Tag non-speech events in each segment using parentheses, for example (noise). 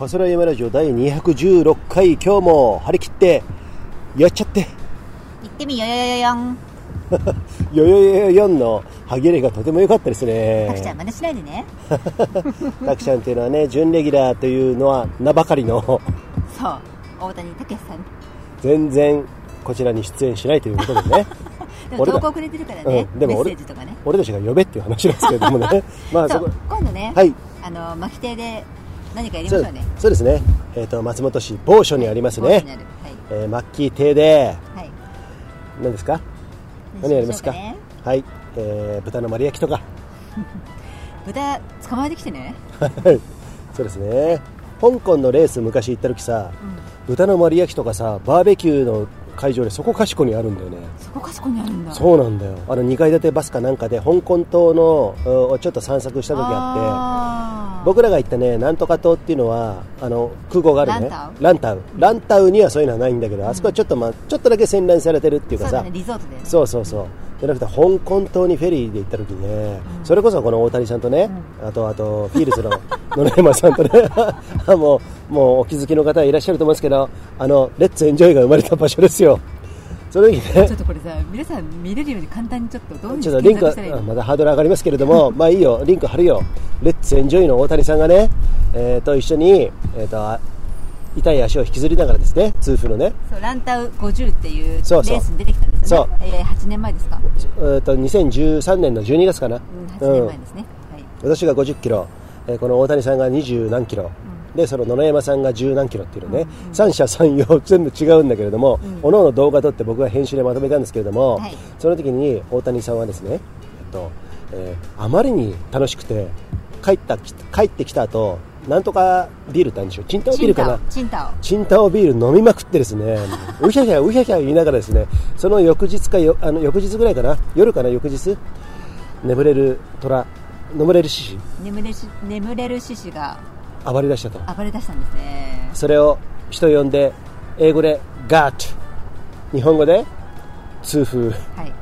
パソラ山ラジオ第216回今日も張り切ってやっちゃって。行ってみよよよよよん。(laughs) よよよよよんの歯切れがとても良かったですね。たくちゃん真似しないでね。(laughs) たくちゃんっていうのはね準レギュラーというのは名ばかりの。そう。大谷武さん。全然こちらに出演しないということでね。(laughs) でも投稿くれてるからね、うん。でも俺セージとかね。俺たちが呼べっていう話なんですけれどもね。まあそこ今度ね、はい。あの巻き手で何かやりましょうね。そうですね、えー、と松本市某所にありますね。ボスに、なる。えーマッキー亭ではい、はい、何ですか？何やりますか？ねはい、えー豚の丸焼きとか。(laughs) 豚捕まえてきてね、は (laughs) いそうですね。香港のレース昔行った時さ豚の丸焼きとかさバーベキューの会場でそこかしこにあるんだよね。そこかしこにあるんだ。そうなんだよ。あの2階建てバスかなんかで香港島のちょっと散策した時あって僕らが行ったねなんとか島っていうのはあの空港があるね。ランランタウ。ランタウにはそういうのはないんだけど、あそこはちょっと,、まあ、ちょっとだけ洗練されてるっていうかさ。そうだねリゾートでね。そうそうそうじゃなくて香港島にフェリーで行った時にね、それこそこの大谷さんとね、あとあとフィールズの野々山さんとね (laughs) もうもうお気づきの方はいらっしゃると思うんですけどあの Let's Enjoy が生まれた場所ですよ。その時ねちょっとこれさ皆さん見れるように簡単にちょっとどういうふうにちょっとリンクまだハードル上がりますけれども (laughs) まあいいよリンク貼るよ。 Let's Enjoy の大谷さんがね、えーと一緒に、えー、とあ痛い足を引きずりながらですね痛風のね。そうランタウ50っていうレースに出てきたんですよね。そう。えー、8年前ですか、えーと2013年の12月かな、うん、8年前ですね、はい。私が50キロ、えーこの大谷さんが20何キロ、でその野々山さんが10何キロっていうのね、三者三様全部違うんだけれども、おのおの動画撮って僕が編集でまとめたんですけれども、はい。その時に大谷さんはですね、えっとえーあまりに楽しくて帰った帰ってきた後なんとかビールってあるんでしょチンタオビールかな。チンタオチンタオ。ビール飲みまくってですね、うひゃひゃうひゃひゃ言いながらですね、その翌日かよあの翌日ぐらいかな、夜かな翌日。眠れる虎、眠れる獅子。眠れし眠れる獅子が暴れ出したと。暴れ出したんですね。それを人呼んで英語でガーッ日本語で痛風。ってはい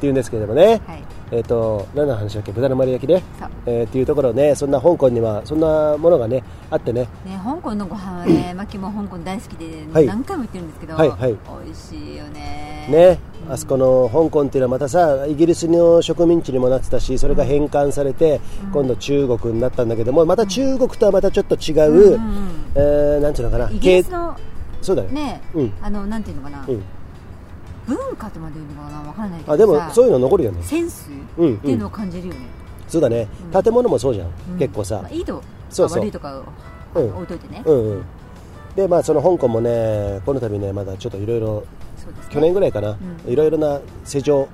言うんですけれどもね。はいえっ、と何の話だっけ？豚の丸焼きね。そう。えーっていうところね、そんな香港にはそんなものがねあってね。ね、香港のご飯はね、マキも香港大好きで、はい。何回も言ってるんですけど、はいはい。美味しいよね。ね、あそこの香港っていうのはまたさイギリスの植民地にもなってたしそれが返還されて、今度中国になったんだけどもまた中国とはまたちょっと違う、うんうんうん。えーなんていうのかな？イギリスの経そうだよ、ね、うん。あのなんていうのかな、うん、文化とまで言うのかな？わからないけどあでもそういうの残るよね。センスうんうん。っていうのを感じるよね。そうだね、建物もそうじゃん、うん。結構さ。まあ、いいとそうそう。悪いとか置いといてね。うんうん。でまあその香港もねこの度ねまだちょっといろいろ去年ぐらいかな、うん。いろいろな世情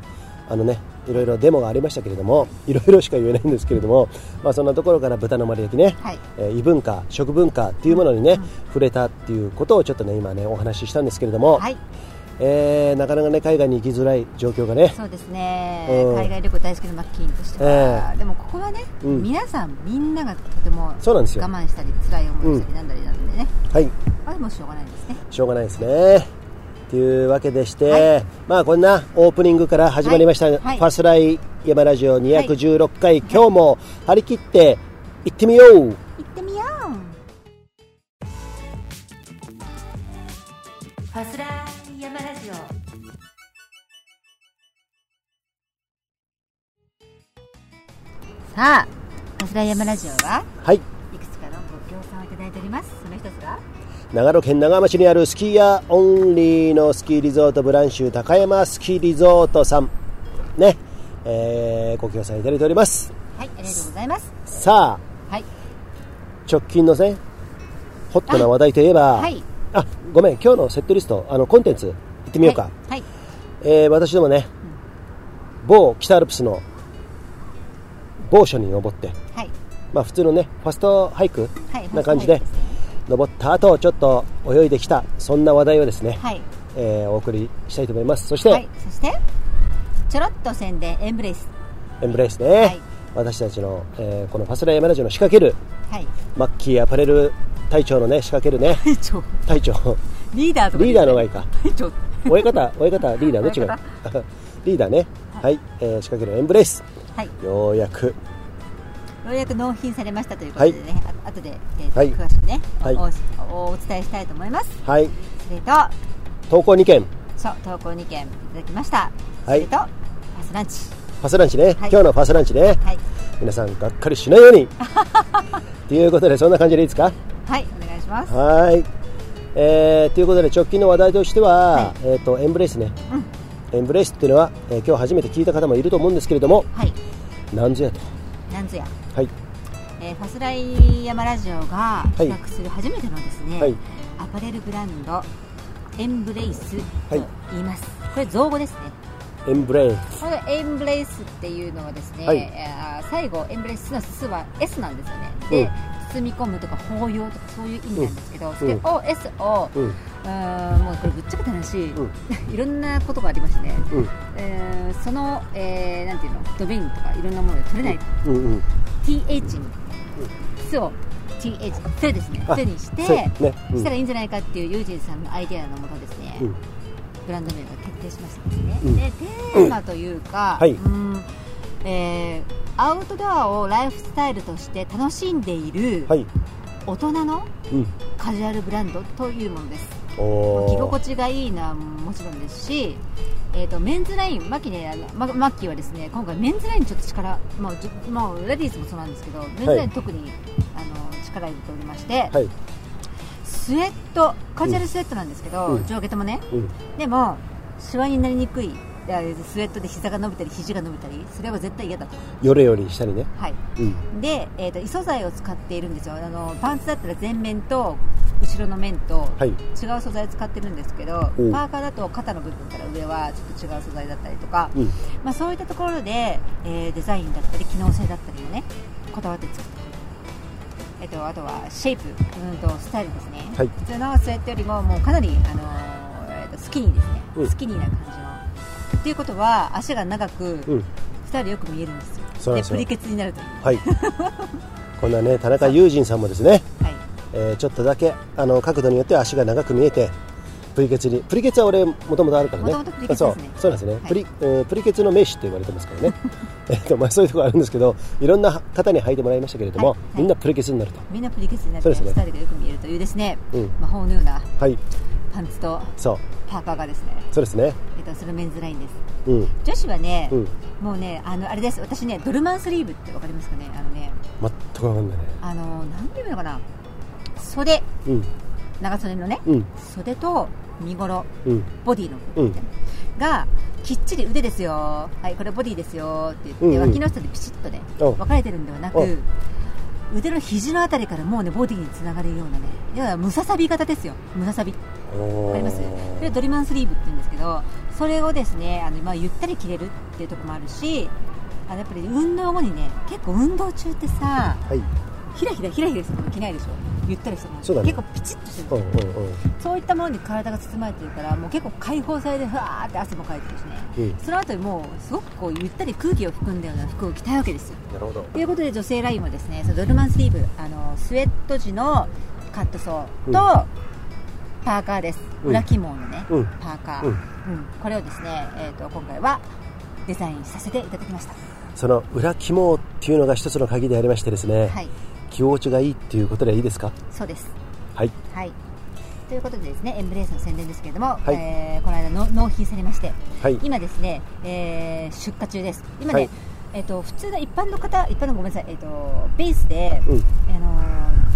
あのねいろいろデモがありましたけれどもいろいろしか言えないんですけれども、まあ、そんなところから豚の丸焼きね、はい。えー異文化食文化っていうものにね、触れたっていうことをちょっとね今ねお話ししたんですけれども、はい、えーなかなかね海外に行きづらい状況がね。そうですね、うん。海外旅行大好きなマッキーンとしては、ええ。でもここはね、うん。皆さんみんながとてもそうなんですよ。我慢したり辛い思いをしたりなんだりなんでね、はい。あれもうしょうがないですね。しょうがないですね。というわけでして、はい。まあこんなオープニングから始まりました、はい。はい。ファスライ山ラジオ216回、今日も張り切って行ってみようさあファスラジオははい。いくつかのご協賛をいただいております。その一つが長野県長浜市にあるスキーヤーオンリーのスキーリゾートブランシュ高山スキーリゾートさん。ね、えーご協賛いただいております。はいありがとうございます。さあはい。直近のねホットな話題といえばはい。あごめん今日のセットリストあのコンテンツ行ってみようか、はい、はい。えー私どもね、某北アルプスの某所に登って、はい。まあ、普通のねファストハイクはいな感じで登った後ちょっと泳いできたそんな話題をですね、はい。えーお送りしたいと思います。そして、はい、そしてちょろっと宣伝エンブレイス。エンブレイスね、はい。私たちの、えーこのファスラヤマラジオの仕掛けるはい。マッキーアパレル隊長のね仕掛けるね (laughs) 隊長隊長。リーダーとかリーダーの方がいいか。(laughs) 隊長親方親方リーダーどっちが親リーダーね (laughs) はい、えー仕掛けるエンブレイス。はい。ようやく。ようやく納品されましたということでね、あ後で、えーとはい。詳しくね、はい。おおお伝えしたいと思います。はい。それと投稿2件。そう投稿2件いただきました。そはい。れとファスランチ。ファスランチね、はい。今日のファスランチね。はい。皆さんがっかりしないように。(laughs) ということでそんな感じでいいですか？はいお願いします。はい。えー、ということで直近の話題としては、はえっ、とエンブレイスね、エンブレイスっていうのは、えー今日初めて聞いた方もいると思うんですけれどもはい。なんぞやと。なんぞや。はい。えーファスライヤマラジオがい。企画する初めてのですね、はい。アパレルブランドエンブレイスとはい。言います、これ造語ですね。エンブレイス。このエンブレイスっていうのはですね、はい。えー最後エンブレイスの「ス」は S なんですよね。で、うん包み込むとか包容とかそういう意味なんですけど、うん。を S を、うん。うーんもうこれぶっちゃけた話、うん。いろんなことがありましてね、うん。えーその、えーなんていうの？ドメインとかいろんなもので取れない、うんうん。TH に「ス」を TH「ス」ですね「あス」にして、そうね。うん。したらいいんじゃないかっていうユージンさんのアイデアのもとですね、うん。ブランド名が決定しましたですね、うん。でテーマというか、はい。うんえーアウトドアをライフスタイルとして楽しんでいるはい。大人のうん。カジュアルブランドというものです。おー。着心地がいいのはもちろんですし、えー、とメンズラインマキねママッキーはですね今回メンズラインにちょっと力、まあまあ、レディースもそうなんですけどメンズライン特に、あの力入れておりまして、はい。スウェットカジュアルスウェットなんですけど、うん。上下ともね。うん。でもシワになりにくいスウェットで膝が伸びたり肘が伸びたりそれは絶対嫌だと。よれよりしたりね。はい。うん。で、えー、と異素材を使っているんですよ。あのパンツだったら前面と後ろの面とはい。違う素材を使ってるんですけど、うん。パーカーだと肩の部分から上はちょっと違う素材だったりとか、うん。まあ、そういったところで、えーデザインだったり機能性だったりをねこだわって作ってる、えっとあとはシェイプ、うん、とスタイルですね、はい。普通のスウェットよりももうかなり、あのーえーとスキニーですね、うん。スキニーな感じのっていうことは足が長く、うん。スタイルよく見えるんですよ。そうなんですよ。プリケツになると。はい。(laughs) こんなね田中友人さんもですね、はい。えーちょっとだけあの角度によっては足が長く見えてプリケツに。プリケツは俺もともとあるからね。元々プリケツですね。そう。そうなんですね、はい。プリえープリケツの名手って言われてますからね。(laughs) えっとまあそういうところあるんですけどいろんな方に履いてもらいましたけれども、はい。はいみんなプリケツになると。みんなプリケツになって、そうですね。スタイルがよく見えるというですね、うん。魔法のようなはい。パンツと。そうパーカーがですね、そうですね。えっと、それメンズラインです。うん。女子はね、うん。もうねあのあれです。私ねドルマンスリーブってわかりますかね？あのね。全く分かんないね。あのなんていうのかな？袖。うん。長袖のね、うん。袖と身頃うん。ボディの。部分がきっちり腕ですよ。はいこれボディですよ。って言って、うんうん。脇の下でピシッとねお。分かれてるんではなお。く腕の肘のあたりからもうねボディにつながるようなね。要はムササビ型ですよ。ムササビわわかります。それドリマンスリーブって言うんですけどそれをですねあの、まあ、ゆったり着れるっていうところもあるしあのやっぱり運動後にね結構運動中ってさはい。ひらひらひらひらするの着ないでしょ。ゆったりしてるのそうだね。結構ピチッとしてるうんうんうん。そういったものに体が包まれてるからもう結構解放されてふわーって汗もかいてるしね、うん。その後にもうすごくこうゆったり空気を含んだような服を着たいわけですよ。なるほど。ということで女性ラインはですねそのドルマンスリーブあのスウェット地のカットソーと、パーカーです。うん。裏起毛のね、うん。パーカー、ううん。んこれをですね、えー、と今回はデザインさせていただきました。その裏肝っていうのが一つの鍵でありましてですね、はい。気持ちがいいっていうことでいいですか？そうです。はい。はい。ということでですねエンブレイスの宣伝ですけれども、はい。えーこの間の納品されましてはい。今ですね、えー出荷中です。今ね、はい。えっ、と普通の一般の方一般のごめんなさいえっ、とベースで、うん。あのー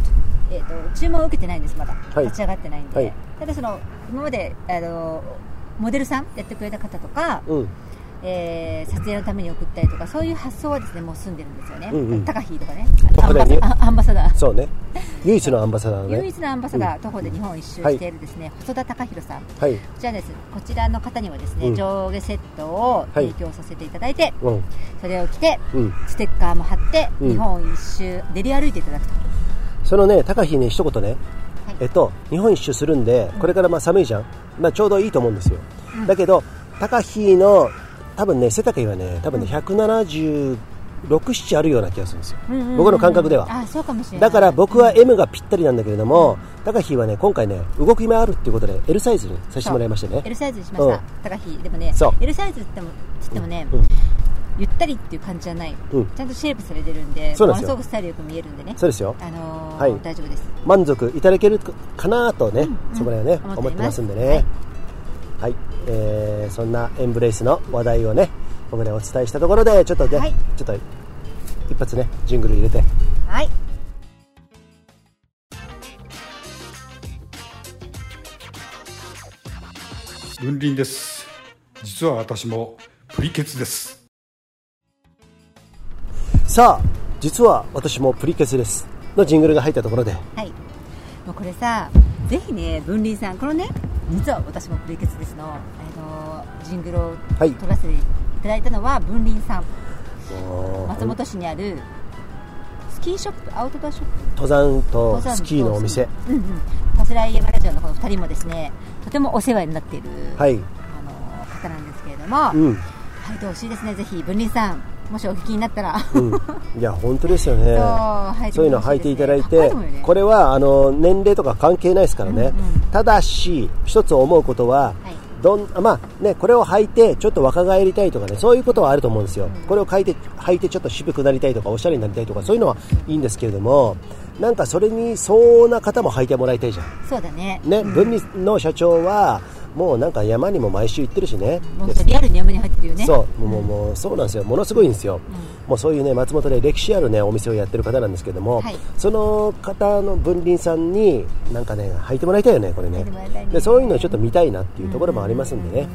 えっ、と注文を受けてないんですまだ、はい。立ち上がってないんで、はい。ただその今まであのモデルさんやってくれた方とか、うん。えー撮影のために送ったりとかそういう発想はですねもう済んでるんですよね、うんうん。高飛とかね。アンバサダーそうね。唯一のアンバサダーのね。唯一のアンバサダー、徒歩で日本一周しているですね、細田貴弘さん。はい。こちらです。こちらの方にはですね、うん。上下セットを提供させていただいて、うん。それを着てうん。ステッカーも貼って、うん。日本一周練り歩いていただくと、そのね高飛ね一言ね。はい。えっと日本一周するんでこれからまあ寒いじゃん。まあちょうどいいと思うんですよ。うん。だけど高飛の多分ね背丈はね多分ね176、7あるような気がするんですよ。うんうんうん僕の感覚では。あそうかもしれない。だから僕は M がぴったりなんだけれども、高飛はね今回ね動き回るっていうことで L サイズにさせてもらいましたね。L サイズにしました、うん。高飛でもね L サイズって言ってもつってもね、うんゆったりっていう感じじゃない、うん。ちゃんとシェイプされてるんでそうなんですよ。ものすごくスタイルよく見えるんでね。そうですよ。あのーはい。大丈夫です。満足いただけるかなとね、うんそこら辺はね、うん思ってますんでね。はい、えーそんなエンブレイスの話題をねここでお伝えしたところでちょっとね、はい。ちょっと一発ねジングル入れて。はい。文林です。実は私もプリケツですさあ実は私もプリケツです。のジングルが入ったところで。はい。もうこれさぜひね文林さんこのね実は私もプリケツですの、あのージングルをはい。撮らせていただいたのは文林さん。もう松本市にあるスキーショップアウトドアショップ。登山とスキーのお店。うんうん。パスライヤマラジオのこの2人もですねとてもお世話になっている、はい。あの方なんですけれども、うん、入ってほしいですねぜひ。文林さんもしお聞きになったら、うん、いや本当ですよね。(laughs) そう履いうの履いていただいて、ここれはあの年齢とか関係ないですからね、うんうん。ただし一つ思うことは、はい。どんまあね、これを履いてちょっと若返りたいとかねそういうことはあると思うんですよ、これを履いて履いてちょっと渋くなりたいとかおしゃれになりたいとかそういうのはいいんですけれどもなんかそれに相応な方も履いてもらいたいじゃん。そうだね。ね、うん。分離の社長はもうなんか山にも毎週行ってるしね。もうリアルに山に入ってるよね。そう。もうもうそうなんですよ。ものすごいんですよ、もうそういうね松本で歴史あるねお店をやってる方なんですけども、はい。その方の分林さんになんかね履いてもらいたいよねこれね。ね。でそういうのをちょっと見たいなっていうところもありますんでね、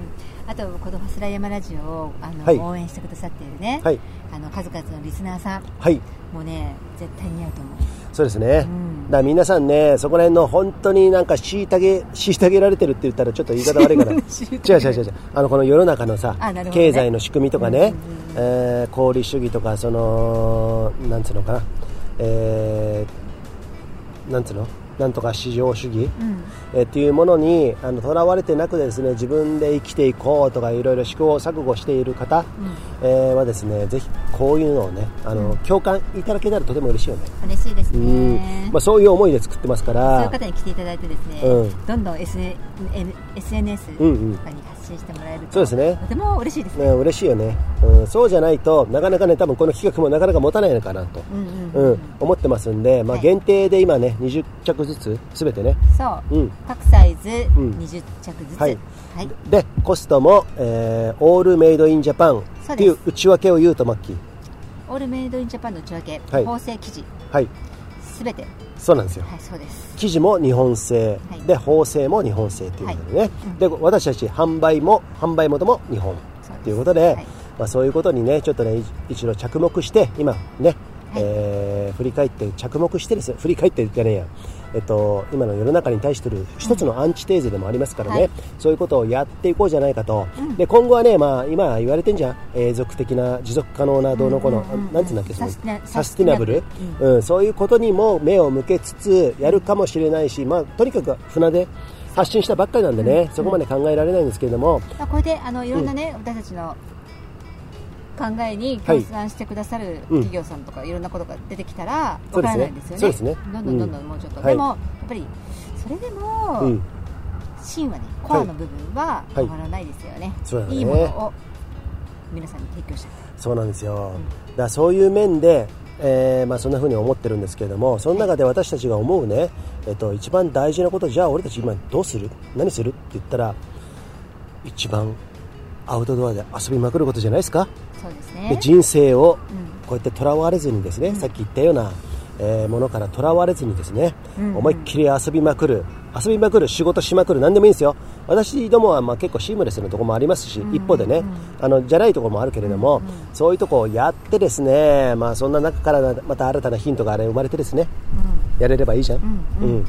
あとこの「ファスラヤマラジオを」あの、はい。応援してくださっているね、はい。あの数々のリスナーさん。はい。もうね絶対似合うと思う。そうですね、んだ皆さんねそこら辺の本当になんか虐げ虐げられてるって言ったらちょっと言い方悪いか (laughs) ら違う違う違うあのこの世の中のさ、ね。経済の仕組みとかね、うんうんうん。えー功利主義とかそのなんつうのかな、えーなんつうの？なんとか市場主義、うん。えーっていうものにあのとらわれてなくですね自分で生きていこうとかいろいろ試行錯誤している方、えーはですねぜひこういうのをねあの、共感いただけたらとても嬉しいよね、嬉しいですうん。ね、まあ、そういう思いで作ってますかそうらいう方に来ていただいてですね、うん。どんどん SN SNS とかうんうん。に発信してもらえると、そうですね。とても嬉しいですね。ね、嬉しいよね、うん、そうじゃないとなかなかね多分この企画もなかなか持たないのかなと、うん思ってますんで、まあ、はい。限定で今ね20着ずつすべてね、そう、うん。各サイズうん。20着ずつ、ははい。い、でコストも、えーオールメイドインジャパンっていう内訳を言うとマッキー。オールメイドインジャパンの内訳、はい。縫製生地はい。すべて、はい、そうなんですよ。そうです。生地も日本製、はい。で縫製も日本製ということでね、うん。で私たち販売も販売元も日本。ということで、はい。まあ、そういうことにねちょっとねい一度着目して今ね、はい。えー振り返って着目してですね振り返ってじゃねえやえっと、今の世の中に対してる一つのアンチテーゼでもありますからね、はい。そういうことをやっていこうじゃないかと、うん。で今後はね、まあ、今言われてんじゃん。永続的な持続可能などうのこの、うんうんうん。なんつうんだっけそのサステナサステナブル、サステナブル。うん、そういうことにも目を向けつつやるかもしれないし、まあ、とにかく船で発信したばっかりなんでね、そこまで考えられないんですけれども、まあ、これであのいろんなね、私たちの考えに共感してくださる企業さんとか、いろんなことが出てきたらそうですね。わからないですよね。そうですね。どんどんどんどんもうちょっと、うんでもやっぱりそれでも、うん、芯はねコアの部分ははい。変わらないですよね、そうだね。いいものを皆さんに提供したいそうなんですよ、だからそういう面で、えーまあ、そんな風に思ってるんですけれどもその中で私たちが思うね、えっと、一番大事なことじゃあ俺たち今どうする？何する？って言ったら一番アウトドアで遊びまくることじゃないですか？そうですでね人生をうん。こうやってとらわれずにですね、さっき言ったような、えーものからとらわれずにですね、うんうん。思いっきり遊びまくる遊びまくる仕事しまくる何でもいいんですよ。私どもはまあ結構シームレスなところもありますし、うん一方でね、あのじゃないところもあるけれども、そういうところをやってですね、まあ、そんな中からまた新たなヒントがあれ生まれてですねやれればいいじゃん、うん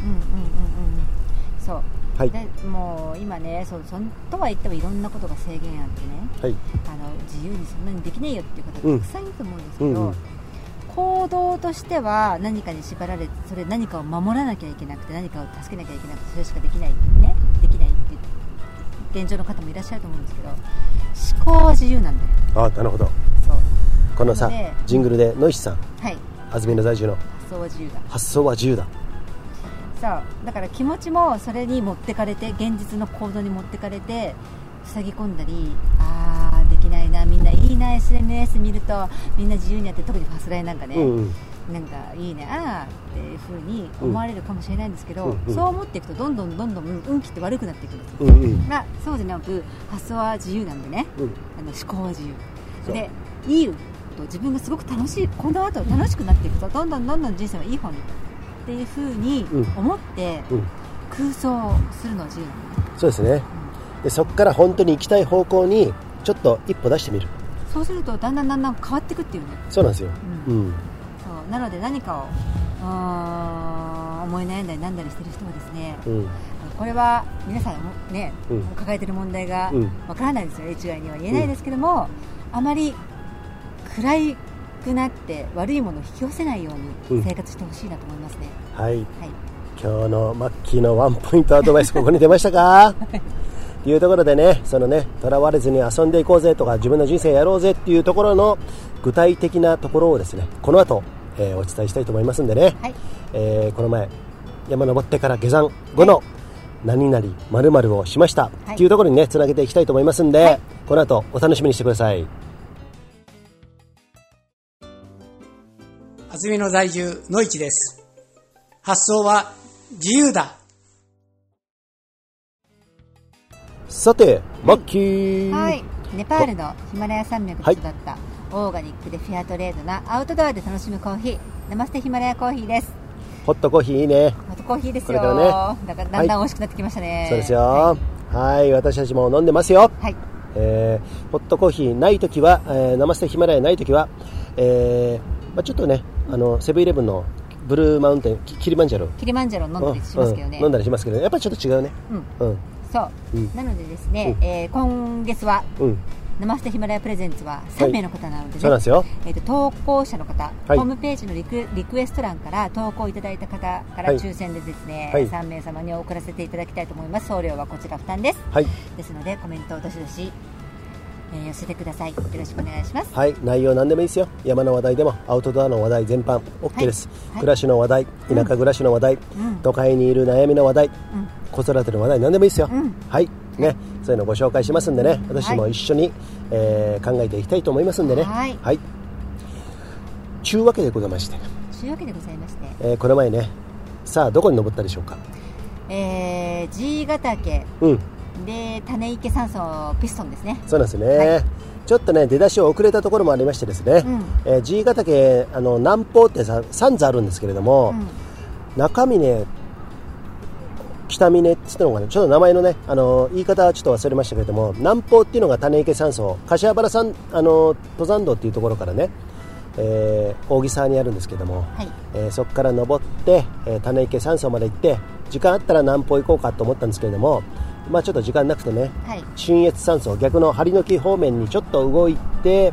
はい。でもう今ねそうそんとは言ってもいろんなことが制限あってねはい。あの自由にそんなにできないよっていう方がたくさんいると思うんですけど、うんうん。行動としては何かに縛られてそれ何かを守らなきゃいけなくて何かを助けなきゃいけなくてそれしかできないねできないっていう現状の方もいらっしゃると思うんですけど思考は自由なんだよ。あなるほど。そう。このさジングルでノイシさん。はい。安曇野在住の。発想は自由だ。発想は自由だそう。だから気持ちもそれに持ってかれて現実の行動に持ってかれて塞ぎ込んだりあーでできないなみんないいな SNS 見るとみんな自由にやって特にファスライなんかね、うんうん。なんかいいねああっていうふうに思われるかもしれないんですけど、うんうん。そう思っていくとどんどんどんどん運気って悪くなっていくんですよ、うんうんまあ、そうじゃなく発想は自由なんでね、うんあの思考は自由でいいと自分がすごく楽しいこの後楽しくなっていくとどんどんどんどん人生はいい方にっていうふうにうん。思ってうん。空想するのは自由そうですね。でそこから本当に行きたい方向にちょっと一歩出してみる。そうするとだんだんだんだん変わっていくっていうね。そうなんですよ、ううん。そう。なので何かをうーん思い悩んだりなんだりしてる人はですねうん。これは皆さんもね、うん。抱えてる問題がうん。わからないですよ、一概には言えないですけども、あまり暗くなって悪いものを引き寄せないよううんに生活してほしいなと思いますね、はい。はい、今日のマッキーのワンポイントアドバイス (laughs) ここに出ましたか？っていうところでねそのねとらわれずに遊んでいこうぜとか自分の人生やろうぜっていうところの具体的なところをですねこの後、えーお伝えしたいと思いますんでね、はい。えーこの前山登ってから下山後の何々〇〇をしましたはいっていうところにねつなげていきたいと思いますんで、はい。この後お楽しみにしてください安曇野在住の市です。発想は自由だ。さてマッキー、はい、ネパールのヒマラヤ山脈で育った、オーガニックでフェアトレードなアウトドアで楽しむコーヒー。ナマステヒマラヤコーヒーです。ホットコーヒーいいね。ホットコーヒーですよ。これからね。だからだんだん美味しくなってきましたね、そうですよ。ははい。私たちも飲んでますよ。い、はい。えーホットコーヒーないときは、えー、生捨てヒマラヤないときは、えーまあ、ちょっとねあのセブンイレブンのブルーマウンテンキキリマンジャロ。キリマンジャロ飲んだりしますけどね、うん飲んだりしますけどやっぱりちょっと違うね。うん。うん。そう、うん。なのでですね、うん。えー今月はうん。生捨てヒマラヤプレゼンツは3名の方なので、ねそうなんですよ。えー、と投稿者の方、はい。ホームページのリクリクエスト欄から投稿いただいた方からはい。抽選でですね、はい。3名様に送らせていただきたいと思います。送料はこちら負担です。はい、ですのでコメントをどしどし、えー寄せてください。よろしくお願いします。はい、内容何でもいいですよ。山の話題でもアウトドアの話題全般 OK です、はい暮らしの話題田舎暮らしの話題、うん。都会にいる悩みの話題うん。子育ての話題何でもいいですよ、うん。はいね、そういうのをご紹介しますんでね。私もはい一緒に、えー考えていきたいと思いますんでね。はい。はい。ちゅうわけでございまして、というわけでございまして、えーこの前ねさあどこに登ったでしょうか？えー、G ヶ岳。うんで種池山荘ピストンですね。そうなんですね、はい。ちょっとね出だし遅れたところもありましてですね、うん。えー G ヶ岳あの南方ってさ3座あるんですけれども、うん。中峰北峰って言ったのがねちょっと名前のねあの言い方はちょっと忘れましたけれども南方っていうのが種池山荘柏原山あの登山道っていうところからね、えー大木沢にあるんですけども、はい。えーそこから登って、えー種池山荘まで行って時間あったら南方行こうかと思ったんですけれどもまあちょっと時間なくてねはい。新越山荘逆の針の木方面にちょっと動いて、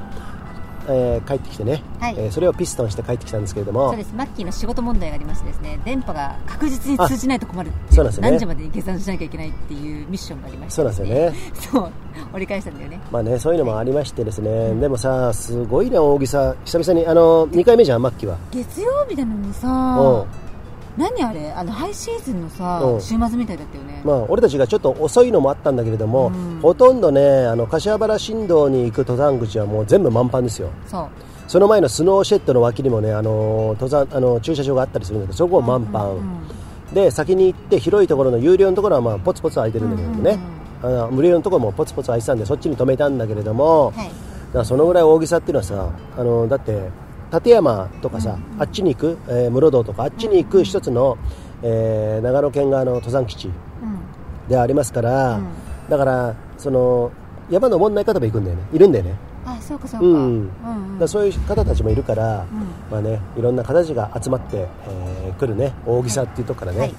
えー帰ってきてね、はい。えーそれをピストンして帰ってきたんですけれども。そうです。マッキーの仕事問題がありましてですね電波が確実に通じないと困るそうなんですよね。何時までに計算しなきゃいけないっていうミッションがありまして。そうなんですよね。そう折り返したんだよね。まあね、そういうのもありましてですね、でもさ、すごいね、大木さん、久々に、あの、2回目じゃん、マッキーは。月曜日なのにうさん。何あれ？あのハイシーズンのさうん。週末みたいだったよね。まあ、俺たちがちょっと遅いのもあったんだけれども、うん。ほとんどね、あの、柏原新道に行く登山口はもう全部満帆ですよ。そう。その前のスノーシェッドの脇にもね、あの、登山、あの、駐車場があったりするんだけど、そこも満帆。うんうんで、先に行って、広いところの有料のところは、まあ、ポツポツ空いてるんだけれどもね、あの無料のところもポツポツ空いてたんで、そっちに止めたんだけれども、はい。だからそのぐらい大きさっていうのはさあのだって立山とかさ、あっちに行く、えー室堂とかあっちに行く一つの、えー長野県側の登山基地うん。でありますから、うん。だからその山登んない方も行くんだよね。いるんだよね。あそうかそうか。うん。うんだそういう方たちもいるから、うん。まあね、いろんな方たちが集まって、えー来るね。大きさっていうとこからね、はい。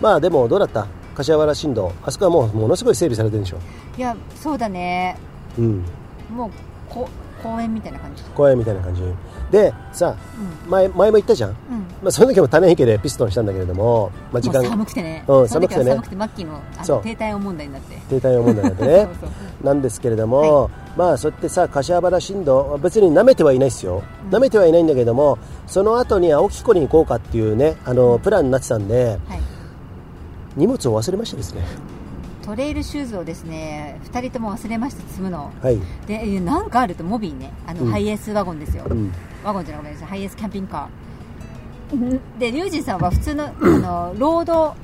まあでもどうだった？柏原新道。あそこはもうものすごい整備されてるでしょ、いやそうだね。うん、もうこ公園みたいな感じ？公園みたいな感じ。でさうん。前前も言ったじゃん。うん。まあ、その時も種池でピストンしたんだけれども、まあ、時もう間。寒くてね、うん寒くてね。寒くてマッキーのあそう。の低体温問題になって。停滞を問題なんでね。(laughs) なんですけれども、まあそうやってさ柏原新道別に舐めてはいないですよ、舐めてはいないんだけどもその後に青木湖に行こうかっていうねあのプランになってたんではい。荷物を忘れましてですねトレイルシューズをですね2人とも忘れました積むのはい。でえなんかあるとモビーね。あの、うん。ハイエースワゴンですよ、うん。ワゴンじゃなくてハイエースキャンピングカー。ん。でリュウジンさんは普通のあの (coughs) ロードの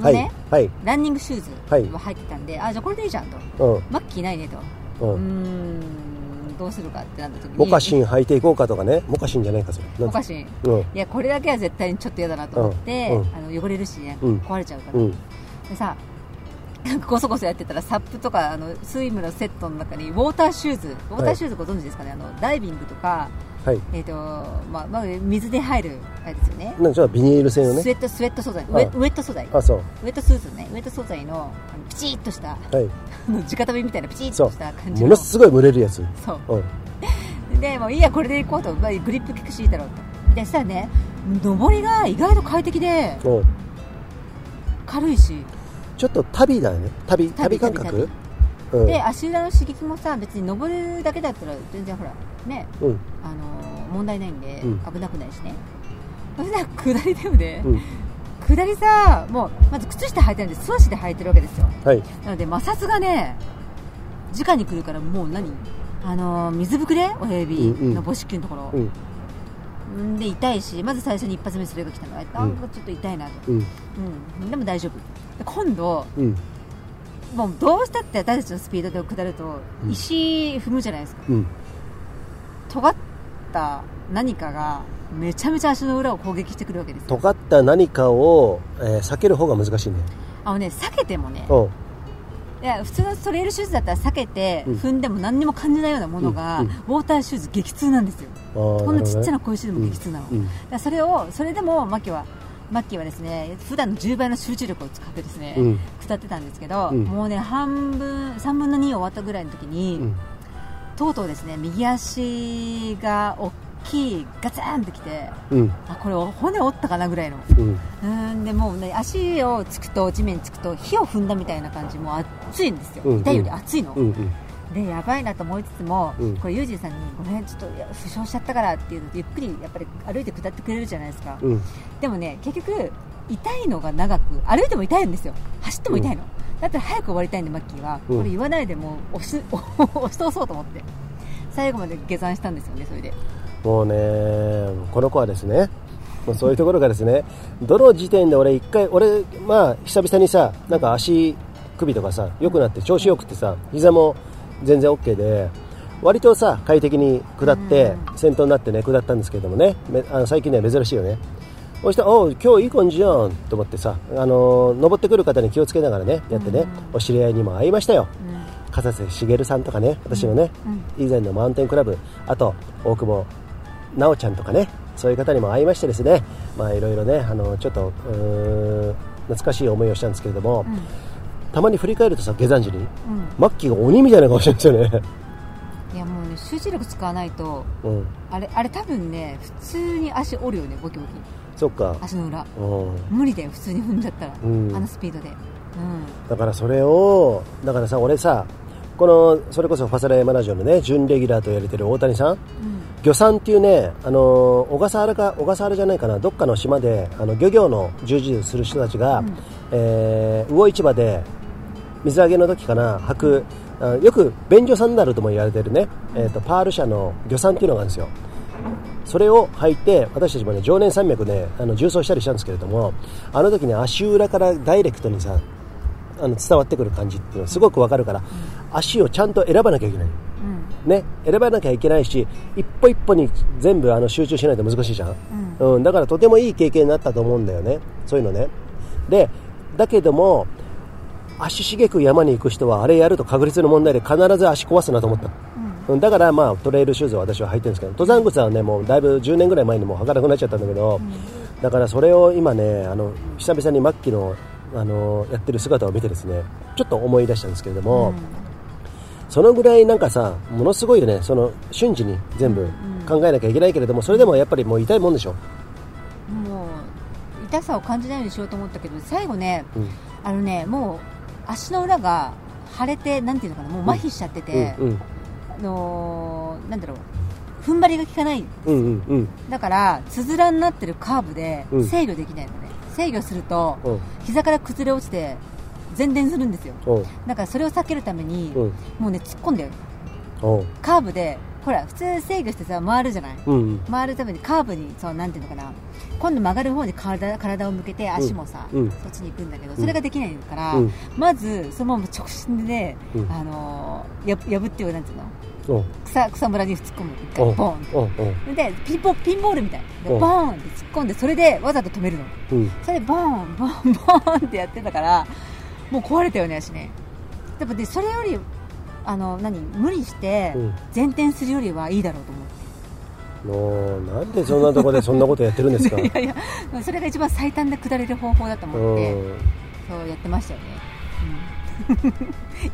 はね、い。はい。ランニングシューズは入ってたんで、あじゃあこれでいいじゃんと。うん。マッキーないねと。うん。どうするかってなった時に。モカシン履いていこうかとかね。モカシンじゃないかそれ。モカシン。うん。いやこれだけは絶対にちょっと嫌だなと思って、うん。うん。あの汚れるしね、うん。壊れちゃうから、うん。でさなんかこそこそやってたらサップとかあのスイムのセットの中にウォーターシューズウォーターシューズご存知ですかね、あのダイビングとか、はい。えーとまあまあ、水で入るあれですよね。なんビニール製のね。スウェットスウェット素材ウあ。ェウェット素材。あそう。ウェットスーツね。ウェット素材のあのピチッとしたはい。直旅みたいなピチッそとした感じものすごい蒸れるやつ。そう。うん。でもういいやこれで行こうと、まあ、グリップ効くしいいだろうと。でしたらね上りが意外と快適でうん。軽いしちょっと旅だよね。旅旅感旅覚うん。で足裏の刺激もさ別に登るだけだったら全然ほらね。うん。あのー問題ないんで、うん。危なくないしね。(laughs) それで下りでもね、うん。下りさもうまず靴下履いてるんで素足で履いてるわけですよ。はい。なので摩擦がね直に来るからもう何？あのー水ぶくれ？親指の母子球のところ、うんんで痛いしまず最初に一発目それが来たのあなん。かちょっと痛いなと、うん。うん、でも大丈夫。で今度うん。もうどうしたって私たちのスピードで下るとうん。石踏むじゃないですか、うん。尖った何かがめちゃめちゃ足の裏を攻撃してくるわけですよ。尖った何かを、えー避ける方が難しいね。あのね避けてもねうんいや普通のトレイルシューズだったら避けてうん。踏んでも何にも感じないようなものが、ウォーターシューズ激痛なんですよ。こんなちっちゃなる小石でも激痛なの、だそれをそれでもマッキーはマッキーはですね普段の10倍の集中力を使ってですね、うん。下ってたんですけど、うん。もうね半分3分の2終わったぐらいの時に、うん。とうとうですね右足が大きいガツンってきてうん。あこれ骨折ったかなぐらいの。うん。うーんでもうね足をつくと地面につくと火を踏んだみたいな感じもう熱いんですよ、うん痛いより熱いの、うんうん。でやばいなと思いつつも、うん。これユージンさんにごめんちょっといや負傷しちゃったからっていうのでゆっくりやっぱり歩いて下ってくれるじゃないですか、うん。でもね結局痛いのが長く歩いても痛いんですよ。走っても痛いの、だったら早く終わりたいんでマッキーは、うん。これ言わないでもう押し (laughs) 押し通そうと思って。最後まで下山したんですよねそれでもうねこの子はですねもうそういうところがですねどの時点で俺一回俺まあ久々にさなんか足首とかさ良くなって調子よくってさ膝も全然 OK で割とさ快適に下って先頭になってね下ったんですけどもねめあの最近ね珍しいよね。そしたらおう今日いい感じじゃんと思ってさあのー登ってくる方に気をつけながらねやってねお知り合いにも会いましたよ。片瀬茂さんとかね私のね、以前のマウンテンクラブあと大久保奈緒ちゃんとかねそういう方にも会いましてですねまあいろいろねあのちょっと懐かしい思いをしたんですけれども、たまに振り返るとさ下山時に、うん。マッキーが鬼みたいな顔してるんですよね、いやもうね集中力使わないとうん、あれあれ多分ね普通に足折るよねボキボキ。そっか、足の裏。うん、無理だよ普通に踏んじゃったら、うん。あのスピードで。うん。だからそれをだからさ俺さこのそれこそファサラヤマラジオのね準レギュラーと言われてる大谷さん漁産っていうね、あの小笠原か小笠原じゃないかなどっかの島であの漁業の従事する人たちが、えー魚市場で水揚げの時かな履くあよく便所サンダルとも言われてるね、えー、とパール社の漁産っていうのがあるんですよ。それを履いて私たちもね常年山脈であの重走したりしたんですけれどもあの時に足裏からダイレクトにさあの伝わってくる感じっていうのはすごくわかるから足をちゃんと選ばなきゃいけないね、選ばなきゃいけないし一歩一歩に全部あの集中しないと難しいじゃん、うん。だからとてもいい経験になったと思うんだよね。そういうのね。でだけども足しげく山に行く人はあれやると確率の問題で必ず足壊すなと思った、うん。だからまあトレイルシューズを私は履いてるんですけど登山靴はねもうだいぶ10年ぐらい前にもう履かなくなっちゃったんだけど、だからそれを今ねあの久々に末期のあのやってる姿を見てですねちょっと思い出したんですけれども、そのぐらいなんかさものすごいよね。その瞬時に全部考えなきゃいけないけれどもそれでもやっぱりもう痛いもんでしょ、もう痛さを感じないようにしようと思ったけど最後ねうん。あのねもう足の裏が腫れてなんていうのかなもう麻痺しちゃってて、うんあのーなんだろう踏ん張りが効かないうんうんうん。だからつづらになってるカーブでうん。制御できないのね、制御するとうん。膝から崩れ落ちて前転するんですよ。うん。だからそれを避けるために、うん。もうね突っ込んだよ。うん。カーブでほら普通制御してさ回るじゃない？うん回るためにカーブにそうなんていうのかな。今度曲がる方に体体を向けて足もさ、うん。そっちに行くんだけどそれができないから、うん。まずそのまま直進で、うん。あのーや破ってよなんていうの？うん。草草むらに突っ込む。一うん。回ボーン。でピンポピンボールみたいでうん。ボーンって突っ込んでそれでわざと止めるの。うん。それでボーンボーンボーンってやってたからもう壊れたよね足ね。やっぱでそれよりあの何？無理してうん。前転するよりはいいだろうと思ってもうなんでそんなとこでそんなことやってるんですか？(laughs) いやいやそれが一番最短で下れる方法だと思ってうん。そうやってましたよね、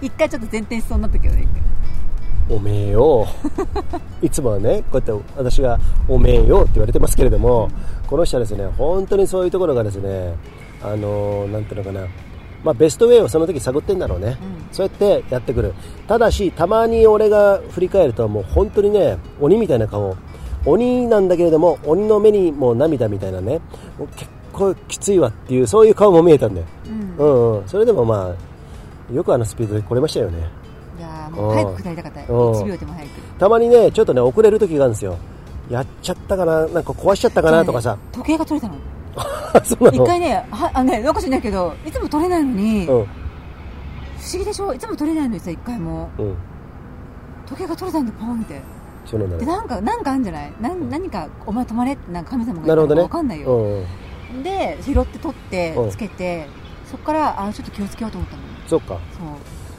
うん、(laughs) 一回ちょっと前転しそうになったけどねおめえよ。(laughs) いつもはねこうやって私がおめえよって言われてますけれどもこの人はですね本当にそういうところがですねあのなんていうのかなまあ、ベストウェイをその時探ってんだろうね、うん。そうやってやってくる。ただしたまに俺が振り返るともう本当にね鬼みたいな顔。鬼なんだけれども鬼の目にもう涙みたいなね。結構きついわっていうそういう顔も見えたんだよ、うん。うんうん、それでもまあよくあのスピードで来れましたよね。いやーもう早く下りたかった。うん。1秒でも早く。たまにねちょっとね遅れる時があるんですよ。やっちゃったかななんか壊しちゃったかなとかさ。時計が取れたの (laughs) 一回ねはあのねなんかしないけどいつも取れないのに、不うん。思議でしょ？いつも取れないのにさ一回も。うん。時計が取れたんでポンって。そうなんだなんかなんかあるんじゃない？なん何かお前止まれってなんか神様が言ったのかなるほどね。わかんないよ、で拾って取ってうん。つけて、そこからあちょっと気をつけようと思ったの。そっか。そう。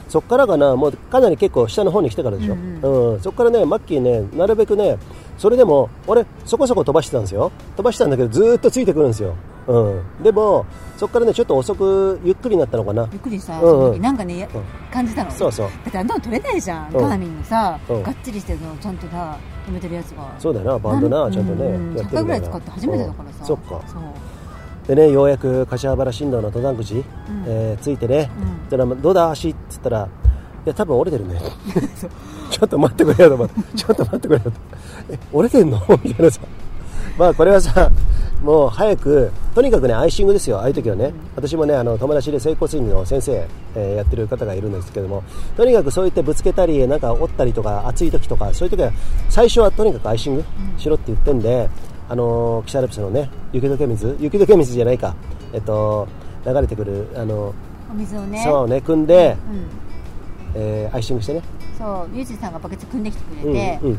そっからかな？もうかなり結構下の方に来てからでしょ、ううん。ん。そっからねマッキーねなるべくねそれでも俺そこそこ飛ばしてたんですよ。飛ばしてたんだけどずーっとついてくるんですよ、うん、でもそっからねちょっと遅くゆっくりになったのかな。ゆっくりさ、うんうん。その時なんかね、やうん。感じたの。そうそう。だってあんなの取れないじゃん、うん。ガーミンのさ、うん。がっちりしてるのをちゃんとさ止めてるやつがそうだよなバンドなちゃんとね、うん。100やってる回ぐら。い使って初めてだからさ、うん。そっか。そう。でねようやく柏原新道の登山口、ん。えーついてね、うん。どうだ足っつったらいや多分折れてるね。(laughs) ちょっと待ってくれよとちょっと待ってくれよと。え折れてんの？(laughs) みたいなさ。まあこれはさもう早くとにかくねアイシングですよ。ああいう時はね、私もねあの友達で整骨院の先生、えーやってる方がいるんですけども。とにかくそういってぶつけたりなんか折ったりとか暑い時とかそういう時は最初はとにかくアイシングしろって言ってんで、あのーキサラプスのね雪解け水雪解け水じゃないか。えっと流れてくるあのお水をね。沢をね汲んで、うんえーアイシングしてね。そうミュージさんがバケツ汲んできてくうんれて、うん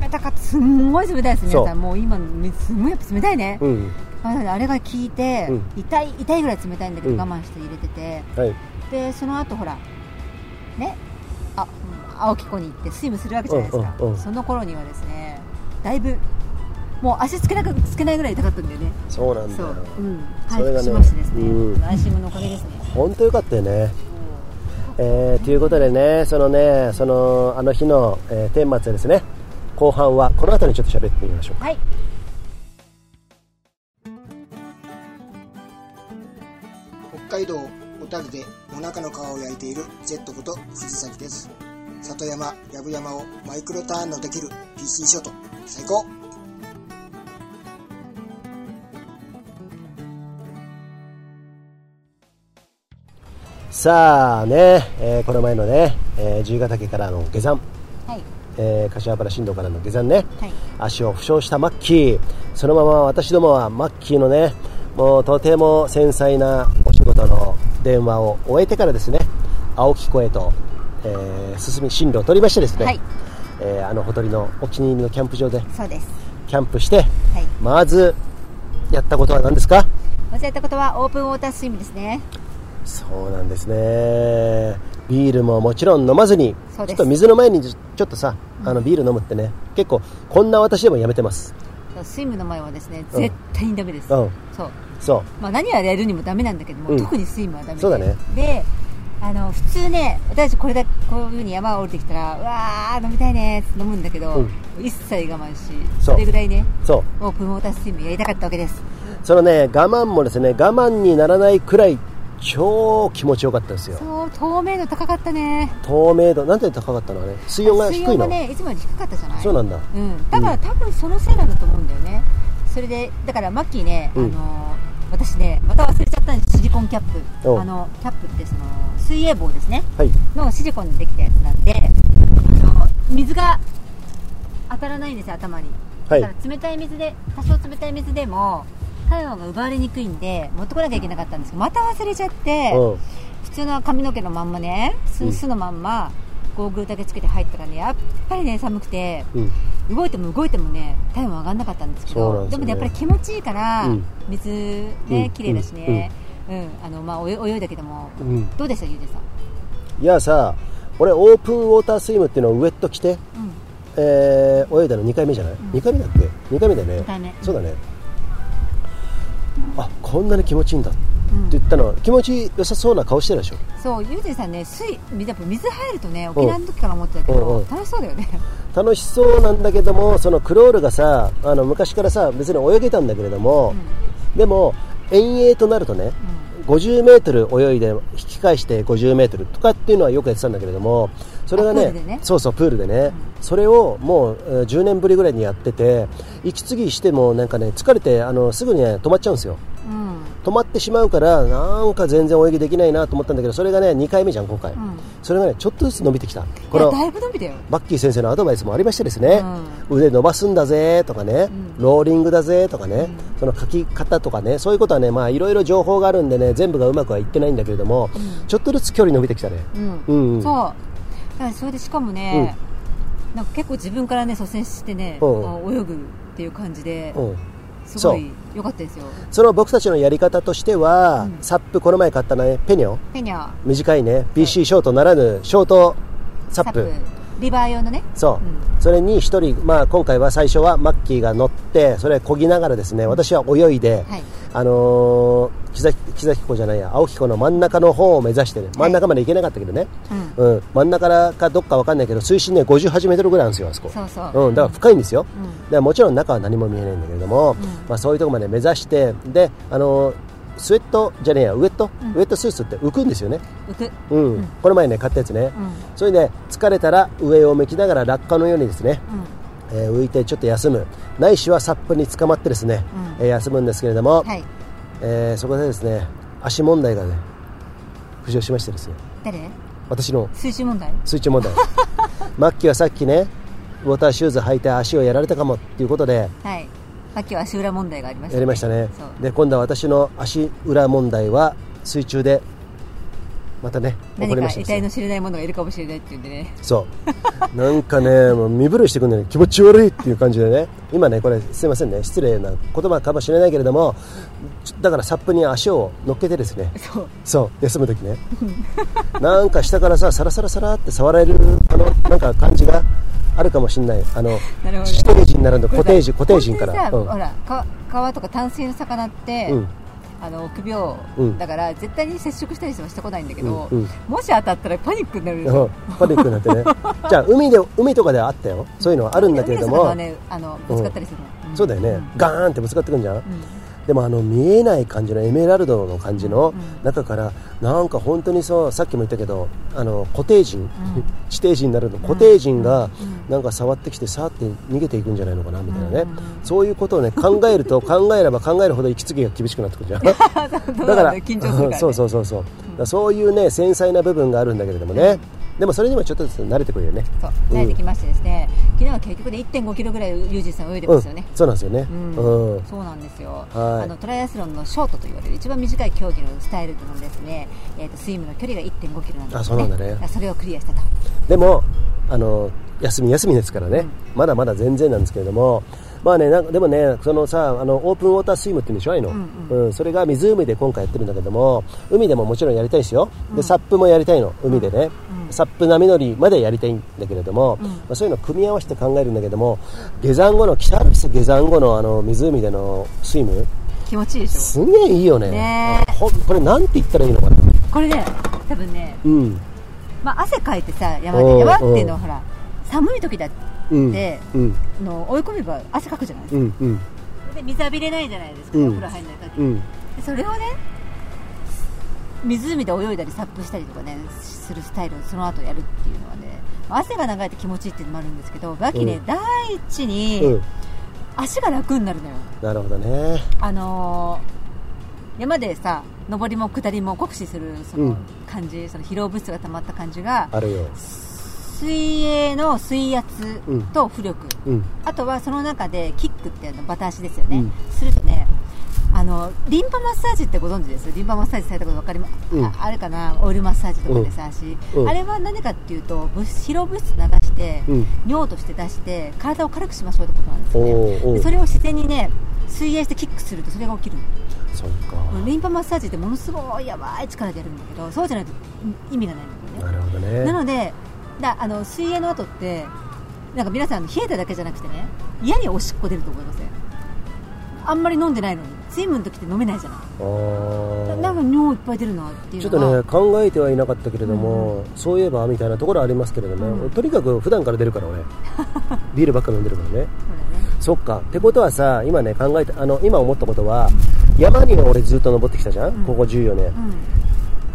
冷たかった。すんごい冷たいです皆さん。もう今すんごいやっぱ冷たいね、うん。ああれが効いて、うん。痛い痛いぐらい冷たいんだけど、うん。我慢して入れてて。はい。でその後ほらねあうん青木湖に行ってスイムするわけじゃないですか、うんうんうん。その頃にはですねだいぶもう足つけなくつけないぐらい痛かったんだよね。そうなんだよ。そう、うん、回復しましてですね。うん。アイシングのおかげですね。本当よかったよねえー、ということでねそのねそのあの日の、えー、顛末ですね後半はこの後にちょっと喋ってみましょうはい。北海道小樽でお腹の皮を焼いている Z こと藤崎です。里山やぶ山をマイクロターンのできる PC ショット。最高さあね、えーこの前のね、えー、自由ヶ岳からの下山、はい。えー柏原新道からの下山ね、はい。足を負傷したマッキー。そのまま私どもはマッキーのねもうとても繊細なお仕事の電話を終えてからですね青木湖へと、えー進み進路を取りましてですね、はい。えーあのほとりのお気に入りのキャンプ場でそうです。キャンプしてはい。まずやったことは何ですか？まずやったことはオープンウォータースイムですねそうなんですね。ビールももちろん飲まずにちょっと水の前にちょっとさあのビール飲むってね。結構こんな私でもやめてます。スイムの前はですねうん。絶対にダメです、うん。そう。そう。まあ、何やるにもダメなんだけども、うん。特にスイムはダメで。そうだね。であの普通ね私これだこういうふうに山が降りてきたらうわー飲みたいねって飲むんだけど、うん。一切我慢しそれぐらいねそう。オープンウォータースイムやりたかったわけです。そのね我慢もですね我慢にならないくらい超気持ちよかったですよ。そう透明度高かったね。透明度なんで高かったのあれ？水温が低いの？水温がねいつもより低かったじゃない？そうなんだ。うん、だから多分そのせいなんだと思うんだよね。それでだからマッキーね、うん。あの私ねまた忘れちゃったんですシリコンキャッおプあのキャップってその水泳棒ですね。はい。のシリコンでできたやつなんであの水が当たらないんですよ頭に。はい。だから冷たい水で多少冷たい水でも体温が奪われにくいんで持ってこなきゃいけなかったんですけどまた忘れちゃってうん。普通の髪の毛のまんまねスうん。ースのまんまゴーグルだけつけて入ったらねやっぱりね寒くてうん。動いても動いてもね体温上がんなかったんですけどそうなんでもねやっぱり気持ちいいから、うん。水うん。ね綺麗だしね、うん。あのまあ、泳泳いだけどもうん。どうでしたゆうじさん、いやさ俺オープンウォータースイムっていうのをウェット着て、うん。えー泳いだの2回目じゃない、ん。2回目だっけ？2回目だよね。そうだねあこんなに気持ちいいんだ。ってうん言ったのは気持ち良さそうな顔してるでしょ？そうゆうじさんね水やっぱ水入るとね沖縄の時から思ってたけど、うんうん。楽しそうだよね。楽しそうなんだけどもそのクロールがさあの昔からさ別に泳げたんだけれども、でも遠泳となるとね、50メートル泳いで引き返して50メートルとかっていうのはよくやってたんだけれどもそれがねね。そうそうプールでね、それをもうえー10年ぶりぐらいにやってて息継ぎしてもなんかね疲れてあのすぐに、ね、止まっちゃうんですよ。うん。止まってしまうからなんか全然泳ぎできないなと思ったんだけどそれがね2回目じゃん今回、ん。それがねちょっとずつ伸びてきた。このだいぶ伸びたよ。バッキー先生のアドバイスもありましてですね、う腕伸ばすんだぜとかね、ん。ローリングだぜとかね、その書き方とかねそういうことはねまあいろいろ情報があるんでね全部がうまくはいってないんだけれども、ちょっとずつ距離伸びてきたね。うん。うんうん。そうだからそれでしかもね、なんか結構自分からね率先してね、うん。あ泳ぐっていう感じで、うん。すごい良かったですよ。その僕たちのやり方としては、うん。サップこの前買ったねペニョ。ペニャ短いね。BC ショートならぬショートサップリバー用のね。そう、うん。それに一人、まあ、今回は最初はマッキーが乗ってそれこぎながらですね私は泳いで、はい。あのー、木崎木崎湖じゃないや青木湖の真ん中の方を目指してね真ん中まで行けなかったけどね、うん。真ん中かどっかわかんないけど水深ね58メートルぐらいあるんですよあそこ。そうそう。うん、だから深いんですよ、うん。でもちろん中は何も見えないんだけれども、まあ、そういうところまで目指してであのースウェットじゃねえやウェット、うん。ウェットスーツって浮くんですよね、浮く。うん。うん。この前ね買ったやつね、うん。それで疲れたら上を向きながら落下のようにですね、うん。えー浮いてちょっと休む。ないしはサップに捕まってですね、うん。えー休むんですけれども、はい。えーそこでですね足問題がね浮上しましてですね誰？私の。水中問題？水中問題。マッキーはさっきねウォーターシューズ履いて足をやられたかもっていうことではいさっきは足裏問題がありました。やりましたね。で今度は私の足裏問題は水中でまたね何かりましたですね。得体の知れないものがいるかもしれないっていうんでね。そう。なんかねもう身震いしてくるんだよね気持ち悪いっていう感じでね。今ねこれすいませんね。失礼な言葉かもしれないけれどもだからサップに足を乗っけてですね。そう。そう。休む時ね。なんか下からさサラサラサラって触られるあのなんか感じがあるかもしれない。あのなるほど指定人になるの固定人固定人から。ほらか川とか淡水の魚って、うん。あの臆病、うん。だから絶対に接触したりはしてこないんだけど、もし当たったらパニックになるでしょうん。パニックになってね。(laughs) じゃあ海で海とかではあったよ。そういうのはあるんだけれども、ねあのぶつかったりするの、ん。そうだよね、ガーンってぶつかってくるんじゃんでもあの見えない感じのエメラルドの感じのうん。中からなんか本当にそうさっきも言ったけどあの固定人、(laughs) 地底人になるの。固定人がなんか触ってきてさーって逃げていくんじゃないのかなみたいなね、うん。そういうことをね考えると (laughs) 考えれば考えるほど息継ぎが厳しくなってくるじゃん。(laughs) だだから緊張するね、そうそうそうそう、そういうね繊細な部分があるんだけれどもね、でもそれにもちょっとずつ慣れてくるよね。そう慣れてきましてですね、昨日は結局ね1.5キロぐらいユージさん泳いでますよね、うん、そうなんですよね、うん。うん。そうなんですよ、はい。あのトライアスロンのショートと言われる一番短い競技のスタイルのですね、えー、とスイムの距離が1.5キロなんですよ、ね、あそうなんだね。それをクリアしたと。でもあの休み休みですからね、まだまだ全然なんですけれども、まあね、なんかでもね、そのさあのオープンウォータースイムって言うんでしょ、ああいうの、うんうん。それが湖で今回やってるんだけども、海でももちろんやりたいですよ、でサップもやりたいの、海でね、サップ波乗りまでやりたいんだけれども、まあ、そういうのを組み合わせて考えるんだけども、下山後の、北アルプス下山後のあの湖でのスイム、気持ちいいでしょ？すげえいいよね、ねこれ、なんて言ったらいいのかな？これね多分ね、うん。まあ、汗かいてさ山うんで山っていうのはほら寒い時だでの追い込めば汗かくじゃないですか、で水浴びれないじゃないですか、うん。お風呂入んない限り、うそれをね湖で泳いだりサップしたりとかねするスタイルをその後やるっていうのはね汗が流れて気持ちいいっていうのもあるんですけどバキね、うん。第一に、うん。足が楽になるのよ。なるほどね。あのー山でさ上りも下りも酷使するそうのん。感じ、その疲労物質が溜まった感じがあるよ水泳の水圧と浮力、うん。あとはその中でキックっていうのバタ足ですよね、うん。するとねあのリンパマッサージってご存知です？リンパマッサージされたこと分かりま、うん。ああるかな？オイルマッサージとかでさ、足、うん。あれは何かっていうと物疲労物質流して、うん。尿として出して体を軽くしましょうってことなんですよね。それを自然にね水泳してキックするとそれが起きるそうか。リンパマッサージってものすごいやばい力でやるんだけどそうじゃないと意味がないんだよね。なるほどね。なのでだあの水泳の後ってなんか皆さん冷えただけじゃなくてね嫌におしっこ出ると思いません？あんまり飲んでないのに水分の時って飲めないじゃない？ななんか尿いっぱい出るなっていうちょっとね考えてはいなかったけれども、そういえばみたいなところありますけれども、うん。とにかく普段から出るから俺。(laughs) ビールばっか飲んでるからね。そっか。ってことはさ今ね考えてあの今思ったことは山に俺ずっと登ってきたじゃん、うん。ここ14年、うん。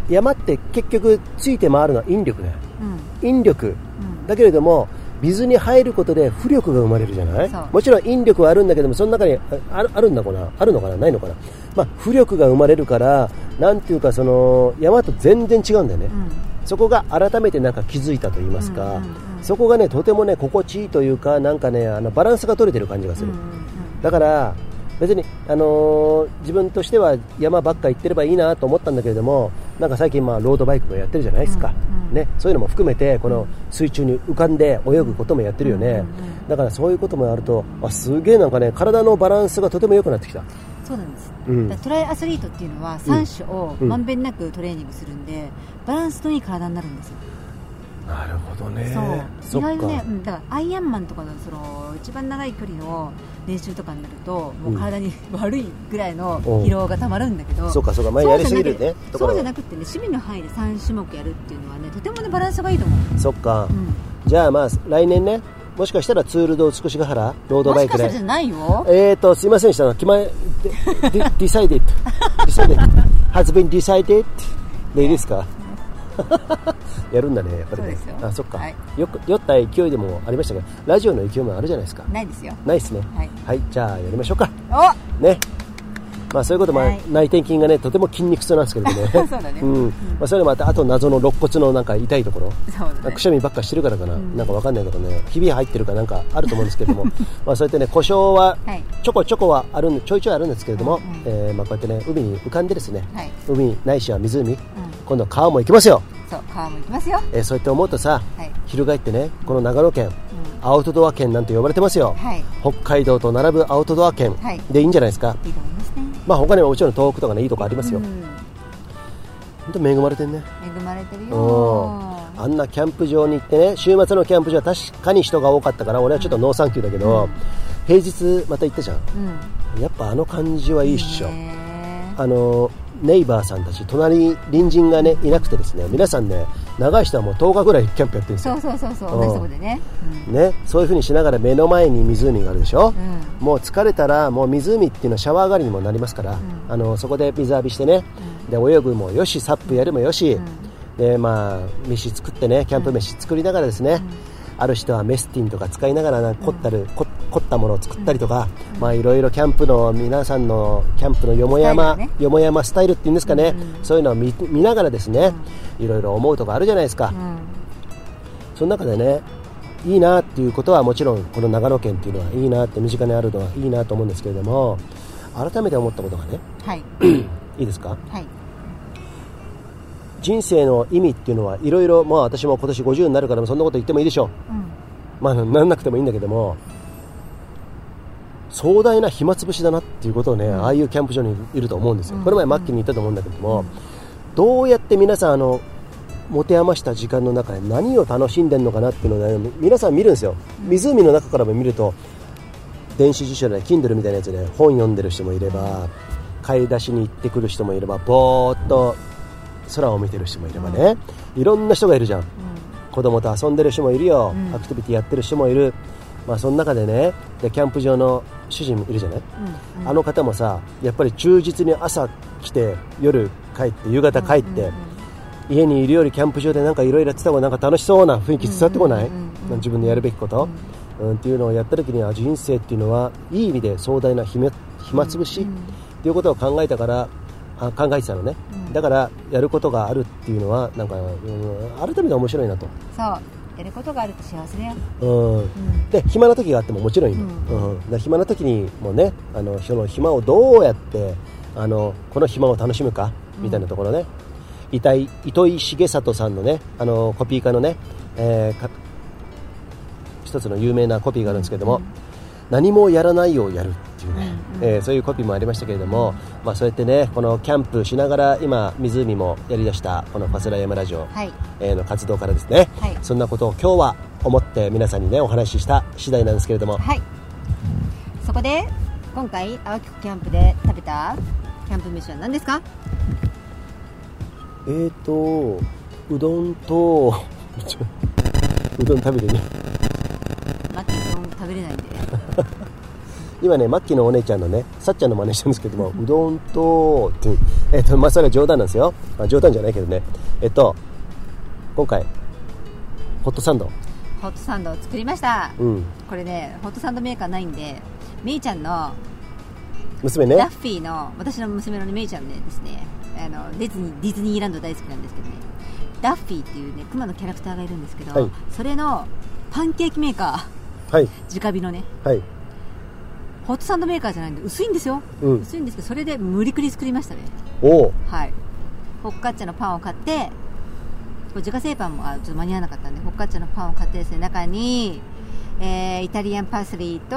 山って結局ついて回るのは引力だよ。うん引力。うん。だけれども水に入ることで浮力が生まれるじゃない？もちろん引力はあるんだけどもその中にああるあるんだかな？あるのかな？ないのかな、まあ、浮力が生まれるからなんていうかその山と全然違うんだよね、うん。そこが改めてなんか気づいたと言いますか、うんうんうん。そこがねとてもね心地いいというかなんかねあのバランスが取れてる感じがする、うんうん。だから別に、あのー自分としては山ばっか行ってればいいなと思ったんだけれどもなんか最近、まあ、ロードバイクもやってるじゃないですか、うんうんね、そういうのも含めてこの水中に浮かんで泳ぐこともやってるよね、うんうんうん。だからそういうこともあるとあすげえなんかね体のバランスがとても良くなってきた、そうなんです、うん。トライアスリートっていうのは3種をうん。まんべんなくトレーニングするんでバランスのいい体になるんですよなるほどね。そう。意外とね、うん、だからアイアンマンとかのその一番長い距離の練習とかになるともう体に (laughs) 悪いぐらいの疲労がたまるんだけど、そうかそうか。前やりすぎるね。そうじゃなくてね趣味の範囲で3種目やるっていうのはねとてもねバランスがいいと思う、そっか、うん、じゃあまあ来年ねもしかしたらツールド美しが原ロードもバイクで。しかしたらじゃないよ。えーと、すいませんでした。決まり、で、で decided. (laughs) decided. has been decided. でいいですか？(laughs) やるんだね、やっぱりねそうですよ。あ、そっか、はいよく。酔った勢いでもありましたけど、ラジオの勢いもあるじゃないですか。ないですよないですね。はいはい、じゃあやりましょうか。おね。まあそういうことも、はい。内転筋がね、とても筋肉痛なんですけれどもね。(laughs) そうだね。ん。まあそれもあって、あと謎の肋骨のなんか痛いところ。ね。くしゃみばっかしてるからかな、ん。なんかわかんないけどね、ひび入ってるかなんかあると思うんですけども、(laughs) まあそうやってね、故障ははい。ちょこちょこはあるんちょいちょいあるんですけれども、うんうんえーまあこうやってね、海に浮かんでですね、はい。海ないしは湖、今度川も行きますよ、そう川も行きますよ。えーそうやって思うとさ、はい。翻ってね、この長野県、アウトドア県なんて呼ばれてますよ、はい。北海道と並ぶアウトドア県はい。でいいんじゃないですか、いいと思いまあ他にももちろん遠くとかね、いいとこありますよ、うん。本当恵まれてんね。恵まれてるうん。よあんなキャンプ場に行ってね週末のキャンプ場は確かに人が多かったから俺はちょっとノーサンキューだけど、平日また行ったじゃん。うん。やっぱあの感じはいいっしょ、ね。あのネイバーさんたち隣に隣人がねいなくてですね皆さんね長い人はもう10日ぐらいキャンプやってるんですよ。そうそうそうそううん同じとこでね。ね、そういう風にしながら目の前に湖があるでしょ、うんもう疲れたらもう湖っていうのはシャワー代わりにもなりますから、あのそこで水浴びしてね、で泳ぐもよしサップやるもよし、でまあ飯作ってねキャンプ飯作りながらですね、ある人はメスティンとか使いながらな凝ったる、こ凝ったものを作ったりとか、まあいろいろキャンプの皆さんのキャンプのよもやま、ね。よもやまスタイルっていうんですかね、そういうのを見見ながらですね、いろいろ思うとこあるじゃないですか、うん。その中でねいいなっていうことはもちろんこの長野県っていうのはいいなって身近にあるのはいいなと思うんですけれども改めて思ったことがねはい。(clears throat) いいですか？はい。人生の意味っていうのはいろいろまあ私も今年50になるからそんなこと言ってもいいでしょう。ん。うまあなんなくてもいいんだけども壮大な暇つぶしだなっていうことをね、ああいうキャンプ場にいると思うんですよ、これ前マッキーに言ったと思うんだけども、どうやって皆さんあの持て余した時間の中で何を楽しんでるのかなっていうのを、ね、皆さん見るんですよ、湖の中からも見ると電子辞書で Kindle みたいなやつで本読んでる人もいれば買い出しに行ってくる人もいればぼーっと空を見てる人もいればね、いろんな人がいるじゃん、子供と遊んでる人もいるよ、アクティビティやってる人もいる、まあ、その中でねでキャンプ場の主人いるじゃない、あの方もさやっぱり忠実に朝来て夜帰って夕方帰って、家にいるよりキャンプ場でなんかいろいろやってた方がなんか楽しそうな雰囲気伝わってこない、自分でやるべきこと、うん。っていうのをやった時には人生っていうのはいい意味で壮大な暇暇つぶしっていうことを考えたからあ考えてたのね、うん。だからやることがあるっていうのはなんか、うん改めて面白いなと、そうやることがあると幸せだよ。うん。うん。で暇な時があってももちろんいいの、うん。うん。暇な時にもねあのその暇をどうやってあのこの暇を楽しむかみたいなところね、遺体糸井重里さんのねあのコピー家のね、えーか一つの有名なコピーがあるんですけども、何もやらないをやるっていうね、うんえーそういうコピーもありましたけれども、まあ、そうやってねこのキャンプしながら今湖もやりだしたこのファスラヤマラジオ、の活動からですね、はいそんなことを今日は思って皆さんにねお話しした次第なんですけれども、はい。そこで今回青木湖キャンプで食べたキャンプ飯は何ですか？えーとうどんと (laughs) うどん食べてね。マッキーうどん食べれないんで。(laughs) 今ねマッキーのお姉ちゃんのねさっちゃんの真似してるんですけどもうどんとってえっとまあそれは冗談なんですよ、まあ、冗談じゃないけどね。えっと今回ホットサンド。ホットサンドを作りました。うん。これねホットサンドメーカーないんでめいちゃんの娘ね。ダッフィーの私の娘のめいちゃんでですね。あのディズニーディズニーランド大好きなんですけどね。ダッフィーっていうねクマのキャラクターがいるんですけど、はい。それのパンケーキメーカー。はい。直火のね。はい。ホットサンドメーカーじゃないんで薄いんですよ、うん。薄いんですけどそれで無理くり作りましたね。おおはい。ホッカッチャのパンを買ってこれ自家製パンもあちょっと間に合わなかったんでホッカッチャのパンを買ってですね中に、えーイタリアンパセリと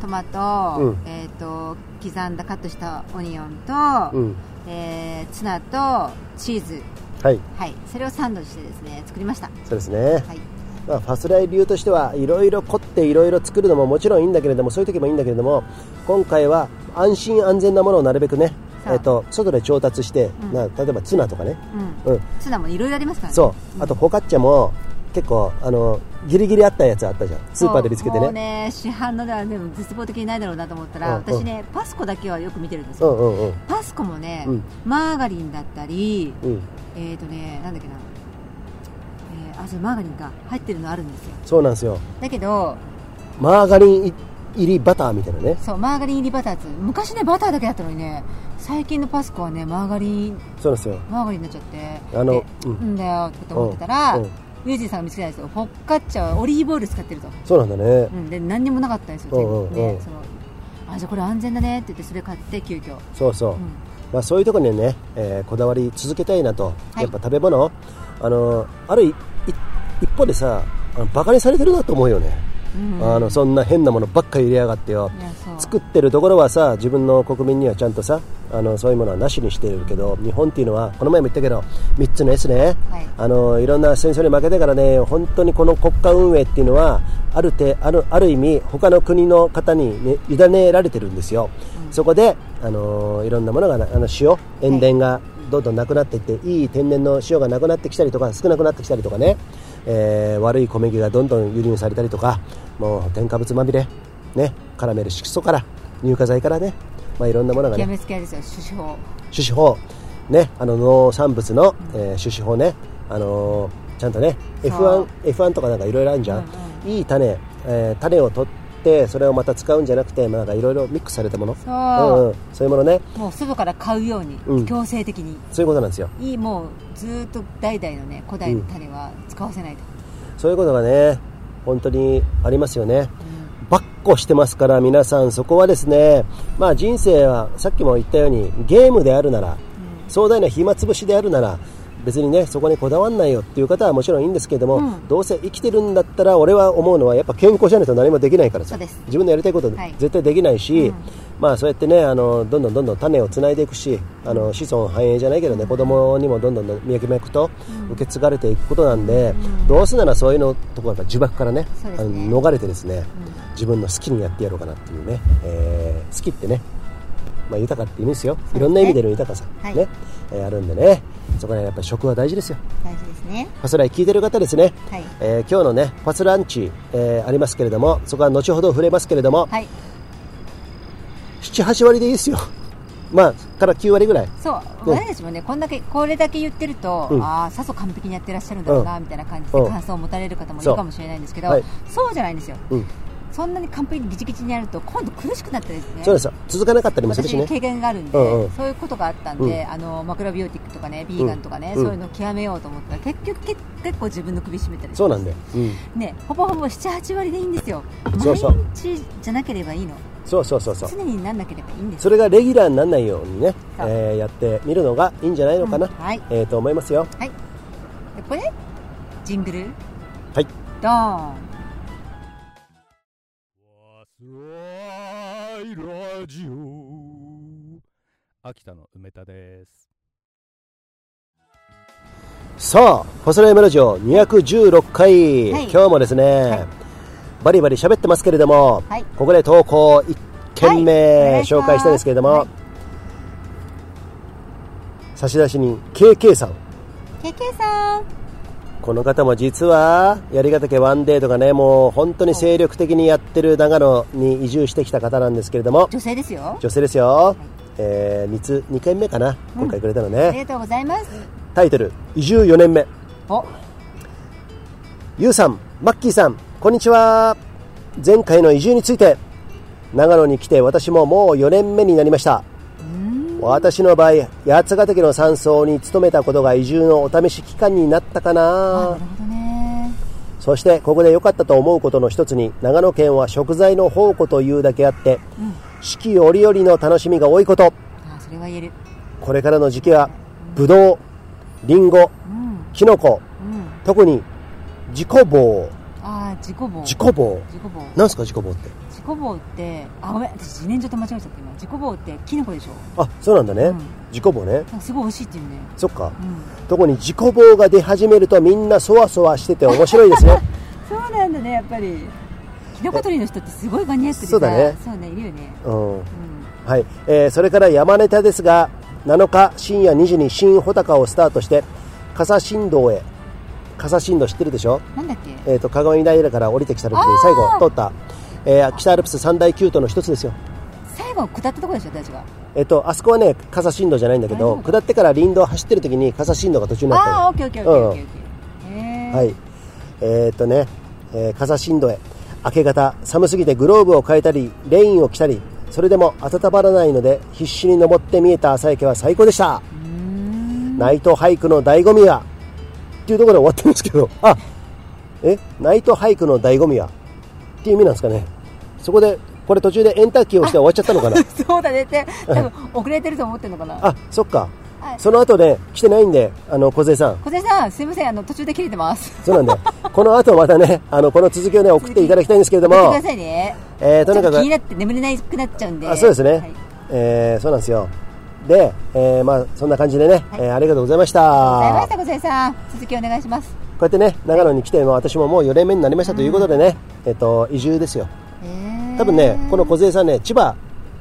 トマト、うん。えー、と刻んだカットしたオニオンと、うん。えーツナとチーズ。はい。はい。それをサンドしてですね作りました。そうですね、はい。まあ、ファスライ流としてはいろいろ凝っていろいろ作るのももちろんいいんだけれどもそういう時もいいんだけれども今回は安心安全なものをなるべくね、えっと外で調達して、うん。な例えばツナとかね、うん。うん、ツナもいろいろありますからね。そう。あとフォカッチャも結構あのギリギリあったやつあったじゃん。スーパーで見つけてね。ね市販のではでも絶望的にないだろうなと思ったら、うん私ねパスコだけはよく見てるんですよ、うんうんうん。パスコもね、うん。マーガリンだったりうん。えーとねなんだっけな、えーあそうマーガリンが入ってるのあるんですよ。そうなんですよ。だけどマーガリン入りバターみたいなね。そうマーガリン入りバターって昔ねバターだけだったのにね最近のパスコはねマーガリン。そうですよ。マーガリンになっちゃって。あのでうん。うんだよって思ってたら、うんうん。ユージーさんが見つけたんですよ。フォッカッチャはオリーブオイル使ってると、そうなんだね。うん、で何にもなかったんですようんうんうん。ね。そのあじゃあこれ安全だねって言ってそれ買って急遽。そうそう、うん。まあ、そういうところにね、えーこだわり続けたいなと、はい。やっぱ食べ物。あのある一方でさあのバカにされてるなと思うよね、うん。あのそんな変なものばっかり入れやがってよ。作ってるところはさ自分の国民にはちゃんとさあのそういうものはなしにしてるけど日本っていうのはこの前も言ったけど3つの S ね、はい。あのいろんな戦争に負けてからね本当にこの国家運営っていうのはあるてあるある意味他の国の方に、ね、委ねられてるんですよ、そこであのいろんなものがなあの塩塩田がどんどんなくなっていって、い、い天然の塩がなくなってきたりとか少なくなってきたりとかね、えー悪い小麦がどんどん輸入されたりとかもう添加物まみれ、ね、カラメル色素から乳化剤からね、まあ、いろんなものがね極めつけですよ種子法種子法、ね、あの農産物の、えー種子法ね、あのーちゃんとねそう。F1, F1 とかなんかいろいろあるじゃん、うんいい種、えー種を取ってそれをまた使うんじゃなくて、いろいろミックスされたもの。そう。うんうん、そういうものね。もう外から買うように、うん。強制的に。そういうことなんですよ。いいもうずーっと代々のね古代の種は使わせないと、そういうことがね本当にありますよね、ばっこしてますから皆さんそこはですねまあ人生はさっきも言ったようにゲームであるなら、壮大な暇つぶしであるなら別にねそこにこだわんないよっていう方はもちろんいいんですけれども、うん。どうせ生きてるんだったら俺は思うのはやっぱ健康じゃないと何もできないからさ自分のやりたいことはい。絶対できないし、うん。まあそうやってねあのどんどんどんどん種をつないでいくしあの子孫繁栄じゃないけどね子供にもどんどん脈々と受け継がれていくことなんで、どうせならそういうのところやっぱ呪縛からねね。あの逃れてですね、自分の好きにやってやろうかなっていうね、えー好きってね、まあ、豊かって意味ですよ。いろんな意味での豊かさ、はい。ねえーあるんでねそこはやっぱり食は大事ですよ。大事ですね。ファスライ聞いてる方ですね、はい。えー今日のねファスランチ、えーありますけれどもそこは後ほど触れますけれども、はい。78割でいいですよ。(laughs) まあから9割ぐらい。そううん。私たちもねこんだけこれだけ言ってると、うん。ああさぞ完璧にやってらっしゃるんだろうな、うん。みたいな感じでうん。感想を持たれる方もいそうるかもしれないんですけど、はい。そうじゃないんですよ。うんそんなに完璧にギチギチにやると今度苦しくなったりですね。そうですよ。続かなかったりもするしね。私経験があるんで、うんうん。そういうことがあったんで、あのマクロビオティックとかねビーガンとかね、うん。そういうのを極めようと思った。ら結局け結構自分の首絞めたりそうなんだよ、うん、ねほぼほぼ78割でいいんですよ。毎日じゃなければいいの。そうそうそうそう。常になんなければいいんですそれがレギュラーにならないようにね、えーやってみるのがいいんじゃないのかな、うんはい。えーと思いますよ。はい。でこれ？ジングル？はい。ドーンラジオ。秋田の梅田です。さあファスライムラジオ216回、はい。今日もですね、はい。バリバリ喋ってますけれども、はい。ここで投稿1件目願い紹介したいんですけれども、はい。差出人 KK さん。ケケさんこの方も実は槍ヶ岳ワンデーとかねもう本当に精力的にやってる長野に移住してきた方なんですけれども。女性ですよ。女性ですよ、えー、2, つ2回目かな今回くれたのね、ありがとうございます。タイトル移住4年目。お。ゆうさん、マッキーさん、こんにちは。前回の移住について、長野に来て私ももう4年目になりました。私の場合、八ヶ岳の山荘に勤めたことが移住のお試し期間になったかあななる。ほどねそして、ここで良かったと思うことの一つに、長野県は食材の宝庫というだけあって、四季折々の楽しみが多いこと。あそれは言えるこれからの時期は、ぶどう、りんご、うんきのこ、うん特に、自己棒。あ自己棒自己棒。自己棒なんすか自己棒って？自己棒ってあごめん私自然薯と間違えちゃった今自己棒ってキノコでしょあ、そうなんだね。うん自己棒ね。すごい美味しいっていうねそっか。うん特に自己棒が出始めるとみんなそわそわしてて面白いですね。(laughs) そうなんだねやっぱりキノコ取りの人ってすごいマニアックでさそうだねそうねいるよねうん。うんはい。えーそれから山ネタですが、7日深夜2時に新穂高をスタートして、笠新道へ。笠新道知ってるでしょ？なんだっけ？えっ、と、鏡平から降りてきた時に最後通った、えー北アルプス三大急登の一つですよ。最後下ったとこでしょ私がえっ、と、あそこはね、笠新道じゃないんだけど、下ってから林道走ってる時に笠新道が途中になったのあオッケーオッケーオッケーオッケーはい。えーっとね、えー、風新土へ。明け方、寒すぎてグローブを変えたり、レインを着たり、それでも温まらないので、必死に登って見えた朝焼けは最高でした。ナイトハイクの醍醐味は、っていうところで終わってるんですけど、あ、え？ナイトハイクの醍醐味は、っていう意味なんですかね。そこで、これ途中でエンターキーをして終わっちゃったのかな？(laughs) そうだね。って多分遅れてると思ってるのかな？あ、そっか。はい。その後ね、来てないんで、あの、小勢さん。小瀬さんすいません。あの途中で切れてます。そうなんで、この後またね、あの、この続きをね、送っていただきたいんですけれども。ね。えーとにかく気になって眠れなくなっちゃうんで。あそうですね、はい。えーそうなんですよ。で、えーまあそんな感じでね、はい。えーありがとうございました。ありがとうございました小瀬さん。続きお願いします。こうやってね長野に来ても私ももう4年目になりましたということでね、えっ、と移住ですよ多分ねこの小さんね千葉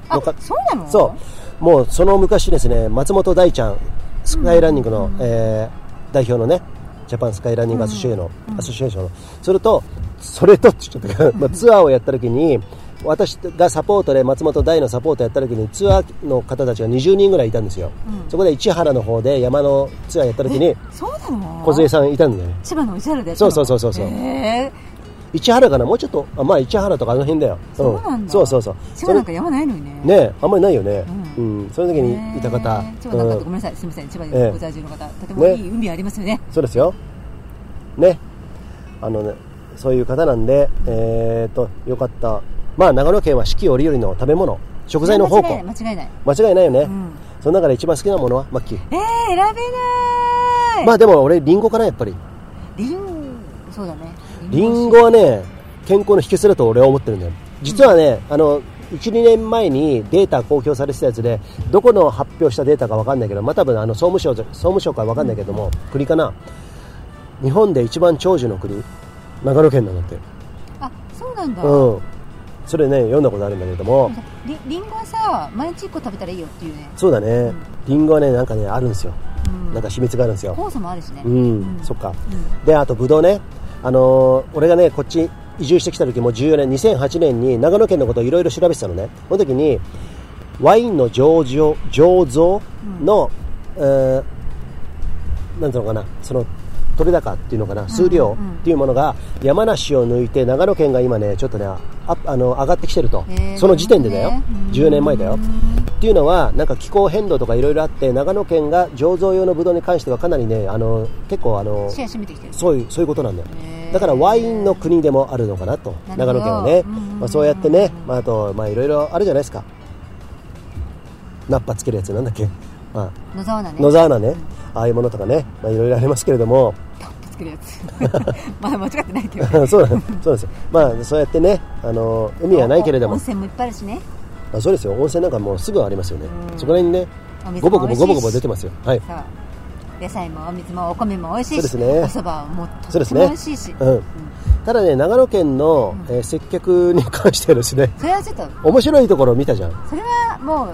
のあかそうなの？そう。もうその昔ですね松本大ちゃんスカイランニングの、えー代表のねジャパンスカイランニングアソシエの、アソシエーションの。それとそれとちゃったから、(laughs) まあ、ツアーをやった時に私がサポートで松本大のサポートやった時にツアーの方たちが20人ぐらいいたんですよ、そこで市原の方で山のツアーやった時にそうなの？小さんいたんだよね。千葉の市原でやったそうのそうそうそうそう。へー市原かな？もうちょっとあまあ市原とかあの辺だよ。そうなんだ。そうそうそう。千葉なんか山ないのにね。ねあんまりないよね。ううん、その時にいた方、千葉なんごめんなさい。すみません。千葉にええご在住の方、とてもいい海ありますよね。そうですよ。ね。あのね、そういう方なんで、えー、と、よかった。まあ、長野県は四季折々の食べ物、食材の宝庫。間違いない。間違いない。間違いないよね。うん。その中で一番好きなものは？マッキー。えー、選べない。まあでも俺、リンゴかな、やっぱり。リンそうだねリンゴはね、健康の秘訣だと俺は思ってるんだよ。実はね、あの、1、2年前にデータ公表されてたやつで、どこの発表したデータかわかんないけど、まあ多分あの総務省総務省かわかんないけども、国かな。日本で一番長寿の国、長野県なんだって。あそうなんだ、うん。それね、読んだことあるんだけれども、リリンゴはさ毎日1個食べたらいいよっていうねそうだね、リンゴはね、なんかね、あるんですよ。うんなんか秘密があるんですよ。酵素もあるしねうん、そっか。で、あと、ぶどうね。あのー俺がね、こっち移住してきた時も14年、2008年に長野県のことをいろいろ調べてたのね。その時に、ワインの醸造醸造の、えーなんていうのかな、その、取れ高っていうのかな、数量っていうものが山梨を抜いて長野県が今ね、ちょっとね、アップあの上がってきてると、その時点でだよ、なるほどね10年前だよ。っていうのは、なんか気候変動とかいろいろあって、長野県が醸造用のブドウに関してはかなりね、あの結構あのそういうそういうことなんだよ。だからワインの国でもあるのかなと。長野県はね。まあ、そうやってね、まあ、あとまあいろいろあるじゃないですか。ナッパつけるやつなんだっけ、ま野沢菜ね。あ、野沢菜ね、ああいうものとかね、まあ、いろいろありますけれども作るやつ。(laughs) まだ間違ってないけど。(laughs) そうそうです。よまあそうやってねあの海はないけれども。温泉もいっぱいあるしね。あそうですよ。温泉なんかもうすぐありますよね、うん。そこら辺にねごぼごぼごぼごぼ出てますよ。はい。そう。野菜もお水もお米も美味しいしそうですね。お蕎麦もとってそうですね。も美味しいし。うん。ただね長野県の、えー接客に関してはですねそれはちょっと。面白いところを見たじゃん。それはもう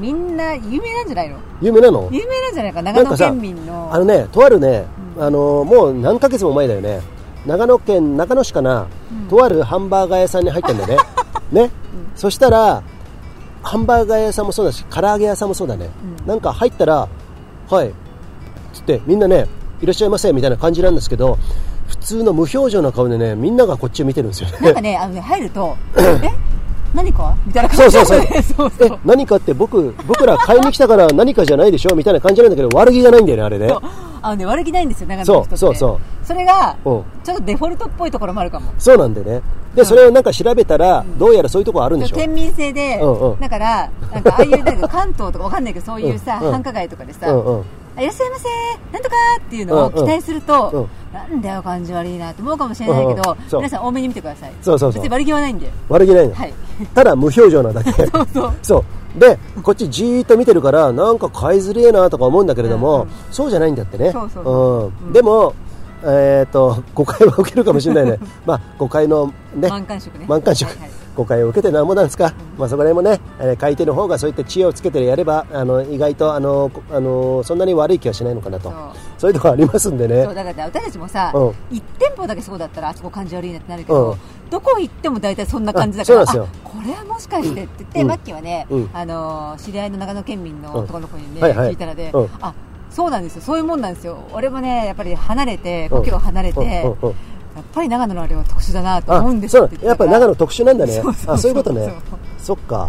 みんな有名なんじゃないの？有名なの？有名なんじゃないか長野県民の。あのね、とあるね、あのもう何ヶ月も前だよね、長野県中野市かな、とあるハンバーガー屋さんに入ったんだよね、(laughs) ね、そしたら、ハンバーガー屋さんもそうだし、唐揚げ屋さんもそうだね、なんか入ったら、はい、つって、みんなね、いらっしゃいませみたいな感じなんですけど、普通の無表情な顔でね、みんながこっちを見てるんですよなんかね。ねあのね入ると (laughs) え？何か？みたいな感じ。そうそうそう。(laughs) そうそう。え何かって僕僕ら買いに来たから何かじゃないでしょ？みたいな感じなんだけど悪気がないんだよねあれねあのね悪気ないんですよ長野の人って。そうそうそう。それがちう。んょっとデフォルトっぽいところもあるかも。そうなんでね。で、それをなんか調べたら、どうやらそういうところあるんでしょ県民性で、うんうん。だからなんかああいうなんか関東とかわかんないけどそういうさ、うんうん。繁華街とかでさ、うんうん。あいらっしゃいませなんとかっていうのをうんうん期待すると、うんなんだよ感じ悪いなと思うかもしれないけど、うんうん。皆さん多めに見てください。そうそうそう。別に悪気はないんで。悪気ないの。はい。ただ無表情なだけ。(laughs) そうそう。そう。で、こっちじーっと見てるから、なんか買いづれえなとか思うんだけれども、うんうん。そうじゃないんだってね。そうん。でも、えっ、と、誤解は受けるかもしれないね。(laughs) まあ、誤解のね、満貫色ね。満貫色、はいはい。誤解を受けてなんぼなんですか、まあ、そこら辺もね、えー買い手の方がそういった知恵をつけてやればあの意外とあのこあのそんなに悪い気はしないのかなと。そう。いうところありますんでね。そうだから私たちもさ、うん。一店舗だけそうだったらあそこ感じ悪いなってなるけど、うんどこ行っても大体そんな感じだからこれはもしかしてって言って、うん。マッキーはね、うん。あのー知り合いの長野県民の男の子にね、聞いたらで、うん。あそうなんですよ。そういうもんなんですよ。俺もねやっぱり離れて故郷を離れて、やっぱり長野のあれは特殊だなとあ思うんですそうって言やってぱたから長野特殊なんだね。(laughs) そうあそういうことね。そっか、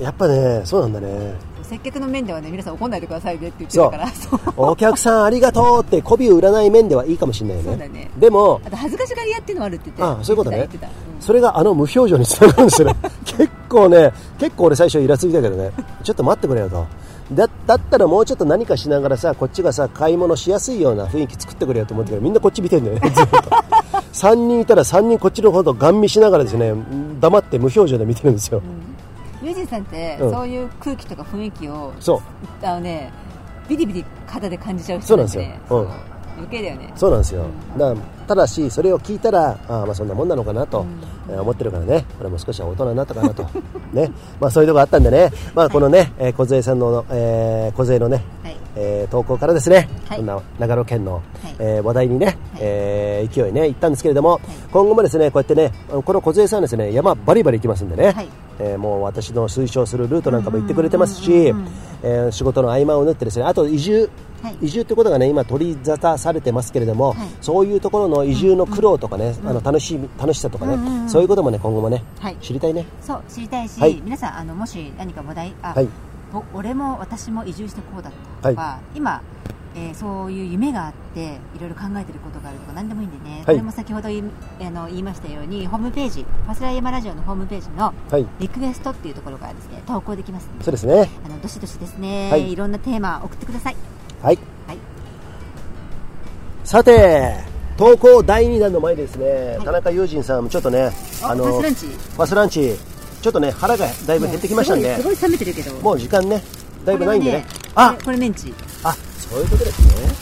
やっぱねそうなんだね接客の面ではね皆さん怒んないでくださいねって言ってたからそう。お客さんありがとうって媚びを売らない面ではいいかもしれないよね。そうだね。でもあと恥ずかしがり屋っていうのもあるって言ってた。あそういうことね。うん。それがあの無表情につながるんですよね。(laughs) 結構ね結構俺最初イラついたけどね。ちょっと待ってくれよと。だだったらもうちょっと何かしながらさこっちがさ買い物しやすいような雰囲気作ってくれよと思ってけどみんなこっち見てんだよね。ずっと3人いたら3人こっちのことガン見しながらですね黙って無表情で見てるんですよ、ユージンさんって、うん。そういう空気とか雰囲気をそう。あのねビリビリ肌で感じちゃうそうなんですよ。人ねうん。余計だよね。そうなんですよ、だからただしそれを聞いたらああまあそんなもんなのかなと、えー思ってるからね。これも少しは大人になったかなと。(laughs) ね。まあそういうとこあったんでね。まあこのね、えー小さんの、えー、小のね、はい。えー投稿からですね、はい。こんな長野県の、はい。えー話題にね、えー勢いね行ったんですけれども、今後もですねこうやってねこの小さんはですね山バリバリ行きますんでね、はいえーもう私の推奨するルートなんかも行ってくれてますし、えー仕事の合間を縫ってですねあと移住。はい。移住ってことがね今取り沙汰されてますけれども、はい。そういうところの移住の苦労とかね、あの楽しみ楽しさとかね、そういうこともね今後もね、はい。知りたいね。そう知りたいし、はい。皆さんあのもし何か話題あ、はい。ぼ俺も私も移住してこうだったとか、今、えーそういう夢があっていろいろ考えてることがあるとか何でもいいんでね、これも先ほど言いあの言いましたようにホームページファスライヤマラジオのホームページのはい。リクエストっていうところからですね。投稿できますので。そうですね。あのどしどしですね、はい。い、ろんなテーマ送ってください。はい。はい。さて投稿第2弾の前にですね、田中友人さんもちょっとねあファスランチ。ファスランチ。ちょっとね腹がだいぶ減ってきましたんで。すごい冷めてるけど。もう時間ねだいぶないんでね。これはあ！これこれメンチ。あそういうことですね。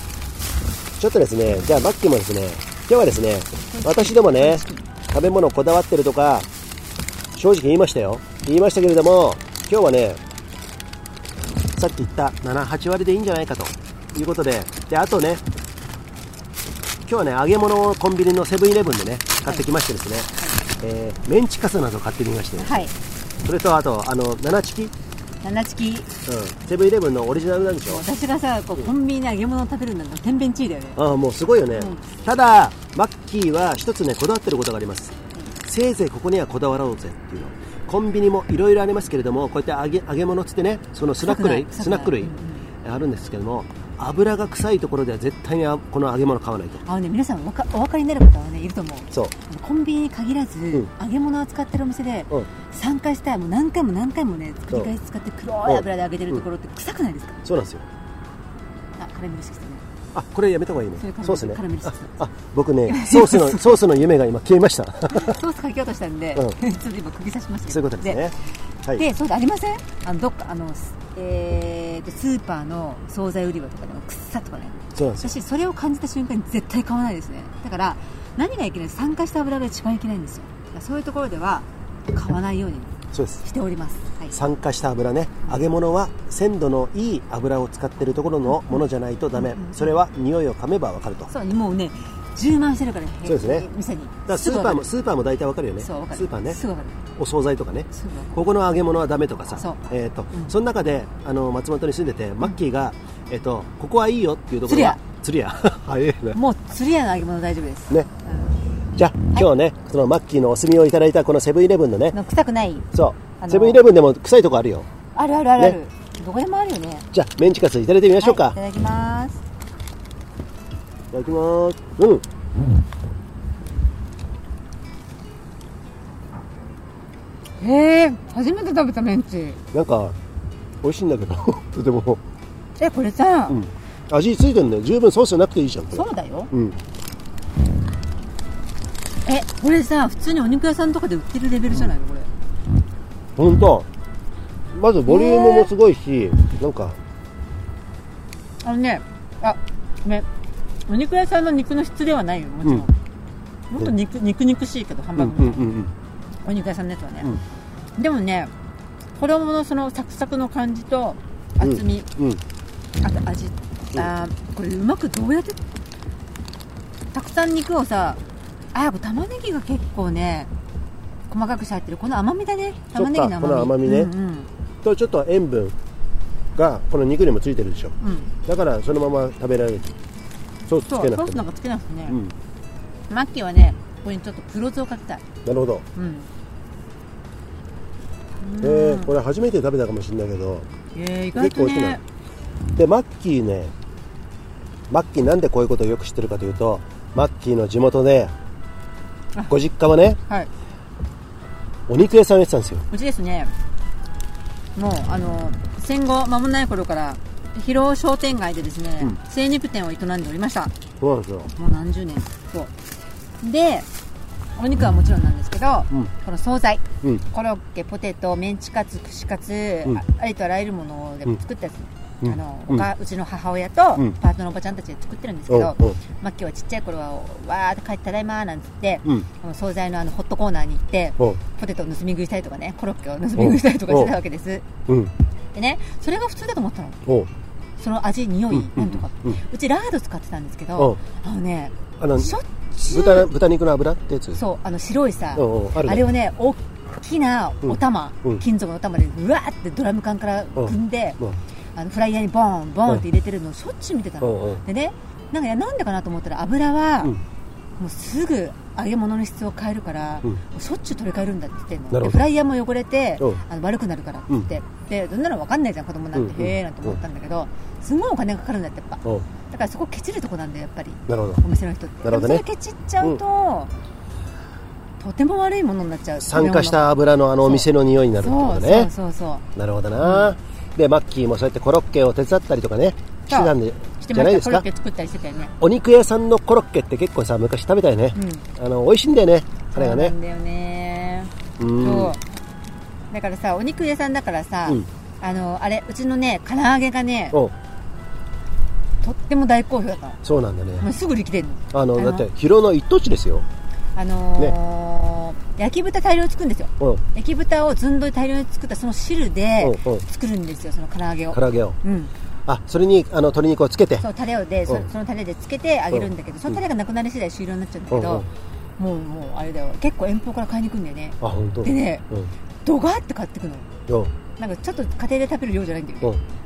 ちょっとですねじゃあマッキーもですね今日はですね私どもね食べ物こだわってるとか正直言いましたよ。言いましたけれども今日はねさっき言った78割でいいんじゃないかと。いうことでであとね今日はね揚げ物をコンビニのセブンイレブンでね買ってきましてですね、えーメンチカツなど買ってみまして、はい。それとあとあの7チキ、うん、七チキセブンイレブンのオリジナルなんでしょ？私がさこうコンビニで揚げ物を食べるんだったら天変地異だよね。ああもうすごいよね、うん。ただマッキーは一つねこだわってることがあります。せいぜいここにはこだわろうぜっていうの。コンビニもいろいろありますけれどもこうやって揚げ揚げ物っつってねそのスナック類スナック類あるんですけども油が臭いところでは絶対にあこの揚げ物買わないと。あのね皆さんお分かりになる方はねいると思うそう。コンビニに限らず、ん。揚げ物を扱ってるお店で、うん。参加したらもう何回も何回もね繰り返し使って黒い油で揚げてるところって臭くないですか、そうなんですよ。あカラメルしてきたねあこれやめた方がいいね。それカラメルそうですねああ僕ねソースの (laughs) ソースの夢が今消えました。(laughs) ソースかけようとしたんで、うん。(laughs) ちょっと今釘刺しましたそういうことですね。はい。でそうでありません？あのどっかあの、すえーとスーパーの惣菜売り場とかでも草とかね。そうなんですよ。私それを感じた瞬間に絶対買わないですね。だから何がいけない？酸化した油が一番いけないんですよ。そういうところでは買わないようにそうです。しております、はい、酸化した油ね。揚げ物は鮮度のいい油を使ってるところのものじゃないとダメ。それは匂いを噛めばわかると。だかそうもうね充満してるからそうですね。店に。らスーパーもスーパーも大体わかるよね。そうわかる。スーパーね。すぐわかる。お惣菜とかね。ここの揚げ物はダメとかさ。そう。えーとん。その中であの松本に住んでてマッキーがえーとここはいいよっていうところは釣り屋。(laughs) もう釣り屋の揚げ物大丈夫です、ねじゃあ今日はねそのマッキーのお墨をいただいたこのセブンイレブンのね。の臭くない。そう。セブンイレブンでも臭いとこあるよ。あるあるある。ある、ね。どこでもあるよね。じゃあメンチカツいただいてみましょうか、はい、いただきます。いただきます。うん。へえ初めて食べたメンチ。なんか美味しいんだけど (laughs) とても、えこれさ、うん、味ついてるね十分ソースなくていいじゃんそうだよ。うんえこれさ普通にお肉屋さんとかで売ってるレベルじゃないの？これ本当。まずボリュームもすごいし、なんか。あのねあごめんお肉屋さんの肉の質ではないよもちろん、もっと肉肉肉しいけどハンうんバーグの、うんうんお肉屋さんのやつはね、でもね衣のそのサクサクの感じと厚み、うん。うんあと味。あーこれうまくどうやってたくさん肉をさあこれ玉ねぎが結構ね細かくして入ってる。この甘みだね。玉ねぎの甘み。この甘みね。うんうん。とちょっと塩分がこの肉にもついてるでしょ。うん。だからそのまま食べられる。ソースつそうけなくても。ソースなんかつけなくてね、うん。マッキーはねここにちょっと黒酢をかけたい。なるほど。うん。えー、これ初めて食べたかもしれないけどえー、意外と結構美味しいねな。でマッキーねマッキーなんでこういうことをよく知ってるかというとマッキーの地元であご実家はねはい。お肉屋さんやってたんですよ。うちですね。もうあの戦後間もない頃から広尾商店街でですね、うん。精肉店を営んでおりました。そうなんですよ。もう何十年。そう。でお肉はもちろんなんですけど、うん。この惣菜。うん。コロッケポテトメンチカツ串カツ、ん。あありとあらゆるもので作ったやつ、うんあのうん。うちの母親とうん。パートのおばちゃんたちで作ってるんですけど、うんう。んマッキーはちっちゃい頃はわーって帰ってただいまーなんつって、うん。惣菜のあのホットコーナーに行ってう。んポテトを盗み食いしたりとかねコロッケを盗み食いしたりとかしてたわけですう。んでねそれが普通だと思ったの。その味匂い、うん。なんとか、ううん。ちラード使ってたんですけうんどあのねあのしょっちゅう豚豚肉の油ってやつ？そうあの白いさ、あれをね大きなお玉、金属のお玉でうわーってドラム缶から組んで、う。んあのフライヤーにボーンボーンって入れてるのをしょっちゅう見てたの、うんうん。でねなんかいやなんでかなと思ったら油は、うん。もうすぐ揚げ物の質を変えるから、うん。しょっちゅう取り替えるんだって言ってんの。フライヤーも汚れて、うん。あの悪くなるからって言って、でどんなの分かんないじゃん子供なんて、うんへえなんて思ったんだけど、すごいお金がかかるんだってやっぱ。うん。だからそこケチるとこなんだよやっぱり。なるほど。お店の人って。なるほどね。それケチっちゃうと、とても悪いものになっちゃう。酸化した油のあのお店の匂いになるってことね。そうそうそう。なるほどな、でマッキーもそうやってコロッケを手伝ったりとかねしてたんでじゃないですか？コロッケ作ったりしてたよね。お肉屋さんのコロッケって結構さ昔食べたよね、あの美味しいんだよねあれがね。そうなんだよね。うん。そう。だからさお肉屋さんだからさ、うん。あのあれうちのね唐揚げがねお。とっても大好評だったの。そうなんだねもうすぐ売り切れるのあのだって広の一等地ですよあのー焼き豚大量に作るんですよ。う。ん焼き豚をずんどい大量に作ったその汁で作るんですよその唐揚げを。唐揚げを。うん。あそれにあの鶏肉をつけて。そのタレをでそう。んそのタレでつけてあげるんだけどそのタレがなくなり次第終了になっちゃうんだけどもうもうあれだよ。結構遠方から買いに来るんだよね。あ本当？でねうん。ドガーって買ってくの。う。んなんかちょっと家庭で食べる量じゃないんだよね。う。ん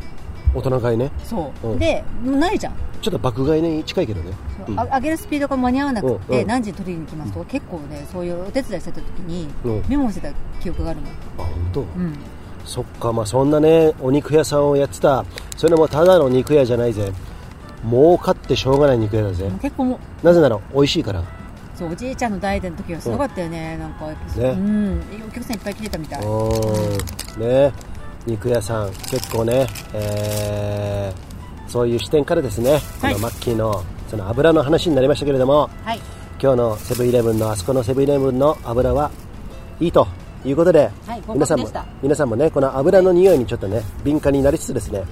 大人買いね。そう、うん。でもうないじゃん。ちょっと爆買いに近いけどね、う。ん。あ上げるスピードが間に合わなくて、うんうん。何時に取りに行きますと、結構ねそういうお手伝いしてた時に、うん。メモしてた記憶があるもん、あ本当、うん、そっかまあそんなねお肉屋さんをやってた。それもただの肉屋じゃないぜ。儲かってしょうがない肉屋だぜ。結構もなぜなら美味しいから。そうおじいちゃんの代での時はすごかったよね、なんか、ね。うん、お客さんいっぱい来てたみたい、うん。ね肉屋さん結構ね、えーそういう視点からですね、はい。このマッキーのその油の話になりましたけれどもはい。今日のセブンイレブンのあそこのセブンイレブンの油はいいということで、はい皆さんも皆さんもねこの油の匂いにちょっとね敏感になりつつですね。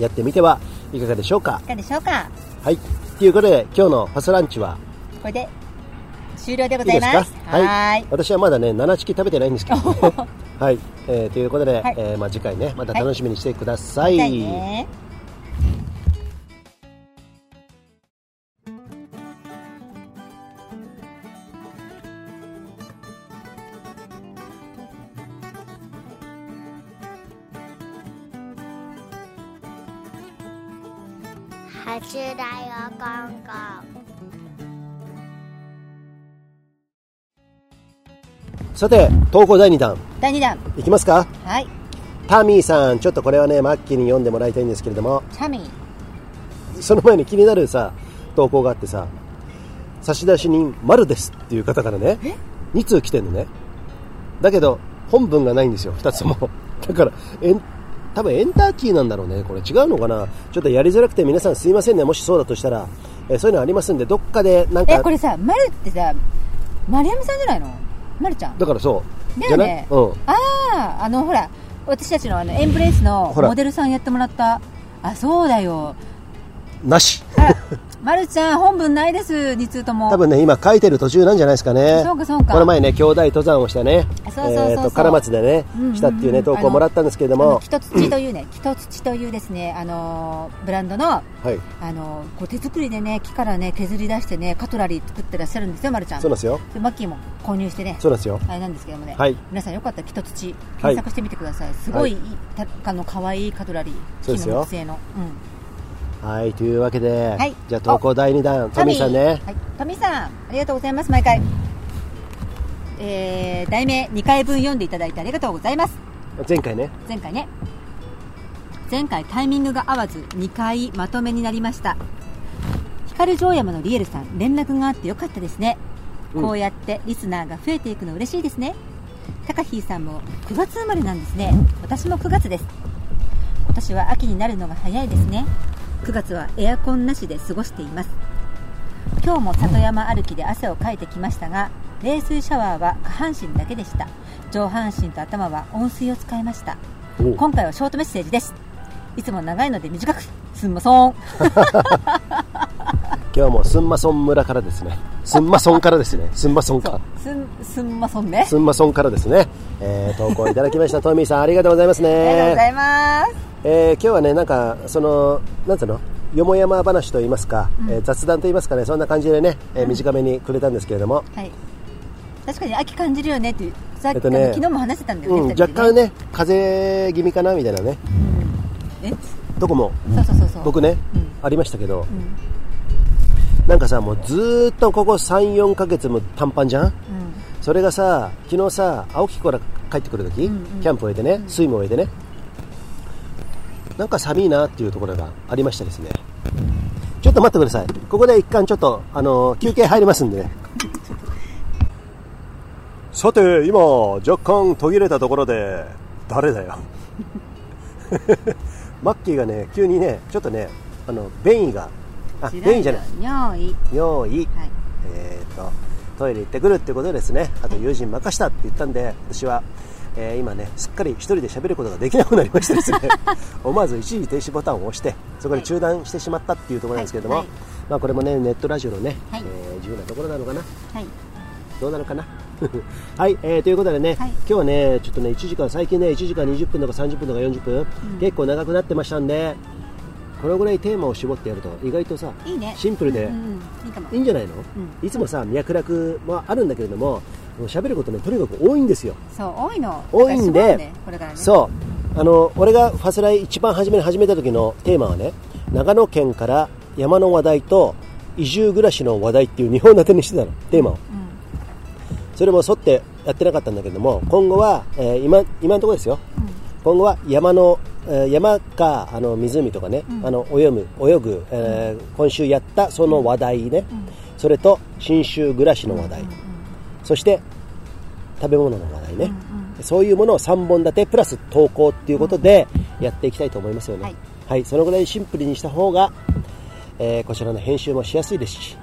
やってみてはいかがでしょうか？かがでしょうか？はい。ということで今日のファスランチは？これで終了でございます。はーい。私はまだね7チキ食べてないんですけど、ね、(laughs) はい、えーということで、はい。えーまあ、次回ねまた楽しみにしてください、見たいね初だよゴン。ゴさて投稿第2弾。第2弾。いきますか？はい。タミーさんちょっとこれはねマッキーに読んでもらいたいんですけれども。チャミー。その前に気になるさ投稿があってさ差出人丸ですっていう方からね2通来てんのね。だけど本文がないんですよ2つとも。(laughs) だからエン多分エンターキーなんだろうね。これ違うのかな？ちょっとやりづらくて皆さんすいませんね。もしそうだとしたら、えーそういうのありますんでどっかでなんかえこれさ、まるってさ、丸山さんじゃないの？まるちゃん？だからそう。だよね。うん。ああ、あのほら、私たちのあのエンブレイスのモデルさんやってもらった。あ、そうだよ。なし (laughs) まるちゃん、本文ないです、2通とも。多分ね今書いてる途中なんじゃないですかね。そうかそうか。この前ね兄弟登山をしたね。そうそうそうそう。えーと唐松でね、うんうんうん。したっていうね投稿をもらったんですけれども。木と土というね、木と土というですね、あのーブランドの、はい。あのーこう手作りでね、木からね、削り出してね、カトラリー作ってらっしゃるんですよ、まるちゃん。そうなんですよ。でマッキーも購入してね、そうなんですよ。あれなんですけどもね、はい。皆さんよかったら木と土はい検索してみてください、すごいいいはたあの可愛いカトラリー。そうですよ。木の木製の、うん、はいというわけで、はい。じゃあ投稿第2弾トミーさんね。はい、トミーさんありがとうございます毎回。えー、題名2回分読んでいただいてありがとうございます。前回ね。前回ね。前回タイミングが合わず2回まとめになりました。光城山のリエルさん連絡があってよかったですね、うん。こうやってリスナーが増えていくの嬉しいですね。タカヒーさんも9月生まれなんですね。私も9月です。今年は秋になるのが早いですね9月はエアコンなしで過ごしています。今日も里山歩きで汗をかいてきましたが冷水シャワーは下半身だけでした。上半身と頭は温水を使いました。お。今回はショートメッセージです。いつも長いので短くすんまそん。(laughs) 今日もスンマソン村からですね。スンマソンからですね。スンマソンか。すんすんまそんね。スンマソンからですね、えー投稿いただきました。トミーさんありがとうございますありがとうござねいますえー今日はねなんかそのなんつうのよもやま話と言いますか、えー雑談と言いますかねそんな感じでね、えー短めにくれたんですけれども、はい。確かに秋感じるよねっていうさっき、えっとね昨日も話してたんだよね、うん、二人で若干ね風邪気味かなみたいなね。え？とこも。そうそうそうそう。僕ね、うん。ありましたけど、ん。なんかさもうずーっとここ34ヶ月も短パンじゃん？うん。それがさ昨日さ青木から帰ってくる時、うんうん。キャンプを終えてねスイムを終えてねなんか寒いなっていうところがありましたですね。ちょっと待ってください。ここで一貫ちょっとあの休憩入りますんでね。さて今若干途切れたところで誰だよ。(laughs) マッキーがね急にねちょっとねあの便意があ便意じゃない。尿意。尿意。はい。えー、とトイレ行ってくるってことですね。あと友人任したって言ったんで私は、えー今ねすっかり一人で喋ることができなくなりましてですね。(laughs) 思わず一時停止ボタンを押してそこで中断してしまったっていうところなんですけれども、はい。はい。まあ、これもねネットラジオのね、はい。えー自由なところなのかな？はい。どうなのかな？(laughs) はい、えーということでね、はい。今日はねちょっとね1時間最近ね1時間20分とか30分とか40分、結構長くなってましたんでこのぐらいテーマを絞ってやると意外とさいいね。シンプルで、うんうん。いいんじゃないの、ういつもさ脈絡もあるんだけれどももう喋ることねとにかく多いんですよ。そう多いの？多いんでねね。そう。あの俺がファスライ一番初めに始めた時のテーマはね長野県から山の話題と移住暮らしの話題っていう2本立てにしてたのテーマを、それも沿ってやってなかったんだけども今後は、えー今今のところですよ、今後は山の、えー山かあの湖とかね、あの泳ぐ泳ぐ、えー今週やったその話題ね、それと信州暮らしの話題、そして食べ物の話題ね、そういうものを3本立てプラス投稿っていうことでやっていきたいと思いますよね、はい。はい、そのぐらいシンプルにした方が、えーこちらの編集もしやすいですし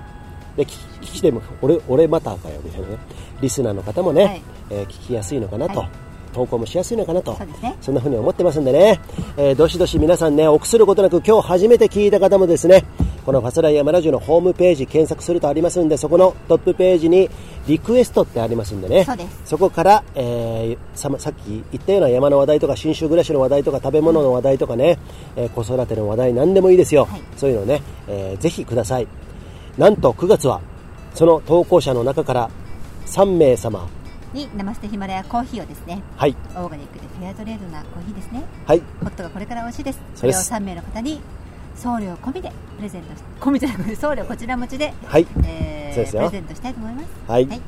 で聞きても俺俺またかよみたいなね。リスナーの方もね、はい。えー聞きやすいのかなと、はい。投稿もしやすいのかなと。そね。そんな風に思ってますんでね、えーどしどし皆さんね臆することなく今日初めて聞いた方もですねこのファスライヤマラジオのホームページ検索するとありますんでそこのトップページにリクエストってありますんでね。そうです。そこから、えーささっき言ったような山の話題とか新州暮らしの話題とか食べ物の話題とかね、えー子育ての話題何でもいいですよ、はい。そういうのをね、えーぜひください。なんと9月はその投稿者の中から3名様。にナマステヒマラヤコーヒーをですね。はい。オーガニックでフェアトレードなコーヒーですね。はい。ホットがこれから美味しいです。それを3名の方に送料込みでプレゼントし込みじゃなくて送料こちら持ちで、はい。えーそうですよ。プレゼントしたいと思います。はい。はい。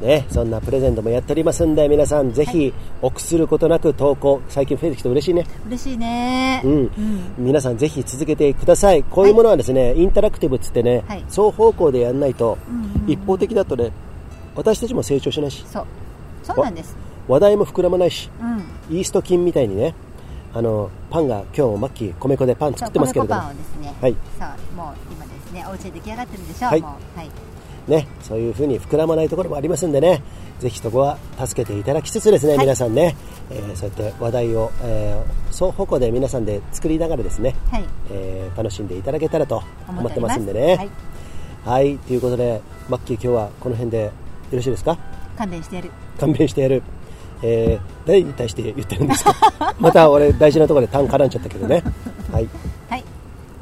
ね、そんなプレゼントもやっておりますんで皆さんぜひ臆することなく投稿最近増えてきて嬉しいね。嬉しいね。うん、うん。皆さんぜひ続けてください。こういうものはですね、インタラクティブっつってね、はい。双方向でやんないと、うんうん一方的だとね私たちも成長しないし。そう。そうなんです。話題も膨らまないし。うん。イースト菌みたいにねあのパンが今日もマッキー米粉でパン作ってますけれども。ね、はい。そうもう今ですねお家で出来上がってるんでしょう、はい。はい。ね、そういう風に膨らまないところもありますんでねぜひそこは助けていただきつつですね、はい。皆さんね、えーそうやって話題を、えー双方向で皆さんで作りながらですね、はい。えー楽しんでいただけたらと思ってますんでね。はい、はい、ということで、マッキー今日はこの辺でよろしいですか？勘弁してやる。勘弁してやる。えー誰に対して言ってるんですか？(laughs) また俺大事なところで単絡んじゃったけどね。(laughs) はい。はい。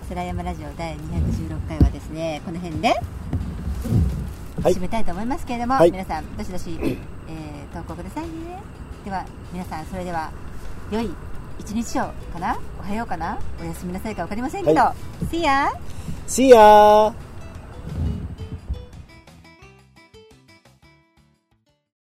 スラヤマラジオ第216回はですねこの辺ではい。締めたいと思いますけれども、はい。皆さんどしどし、えー投稿くださいね。では皆さんそれでは良い一日をかな？おはようかな？おやすみなさいか分かりませんけど、は See ya! See ya!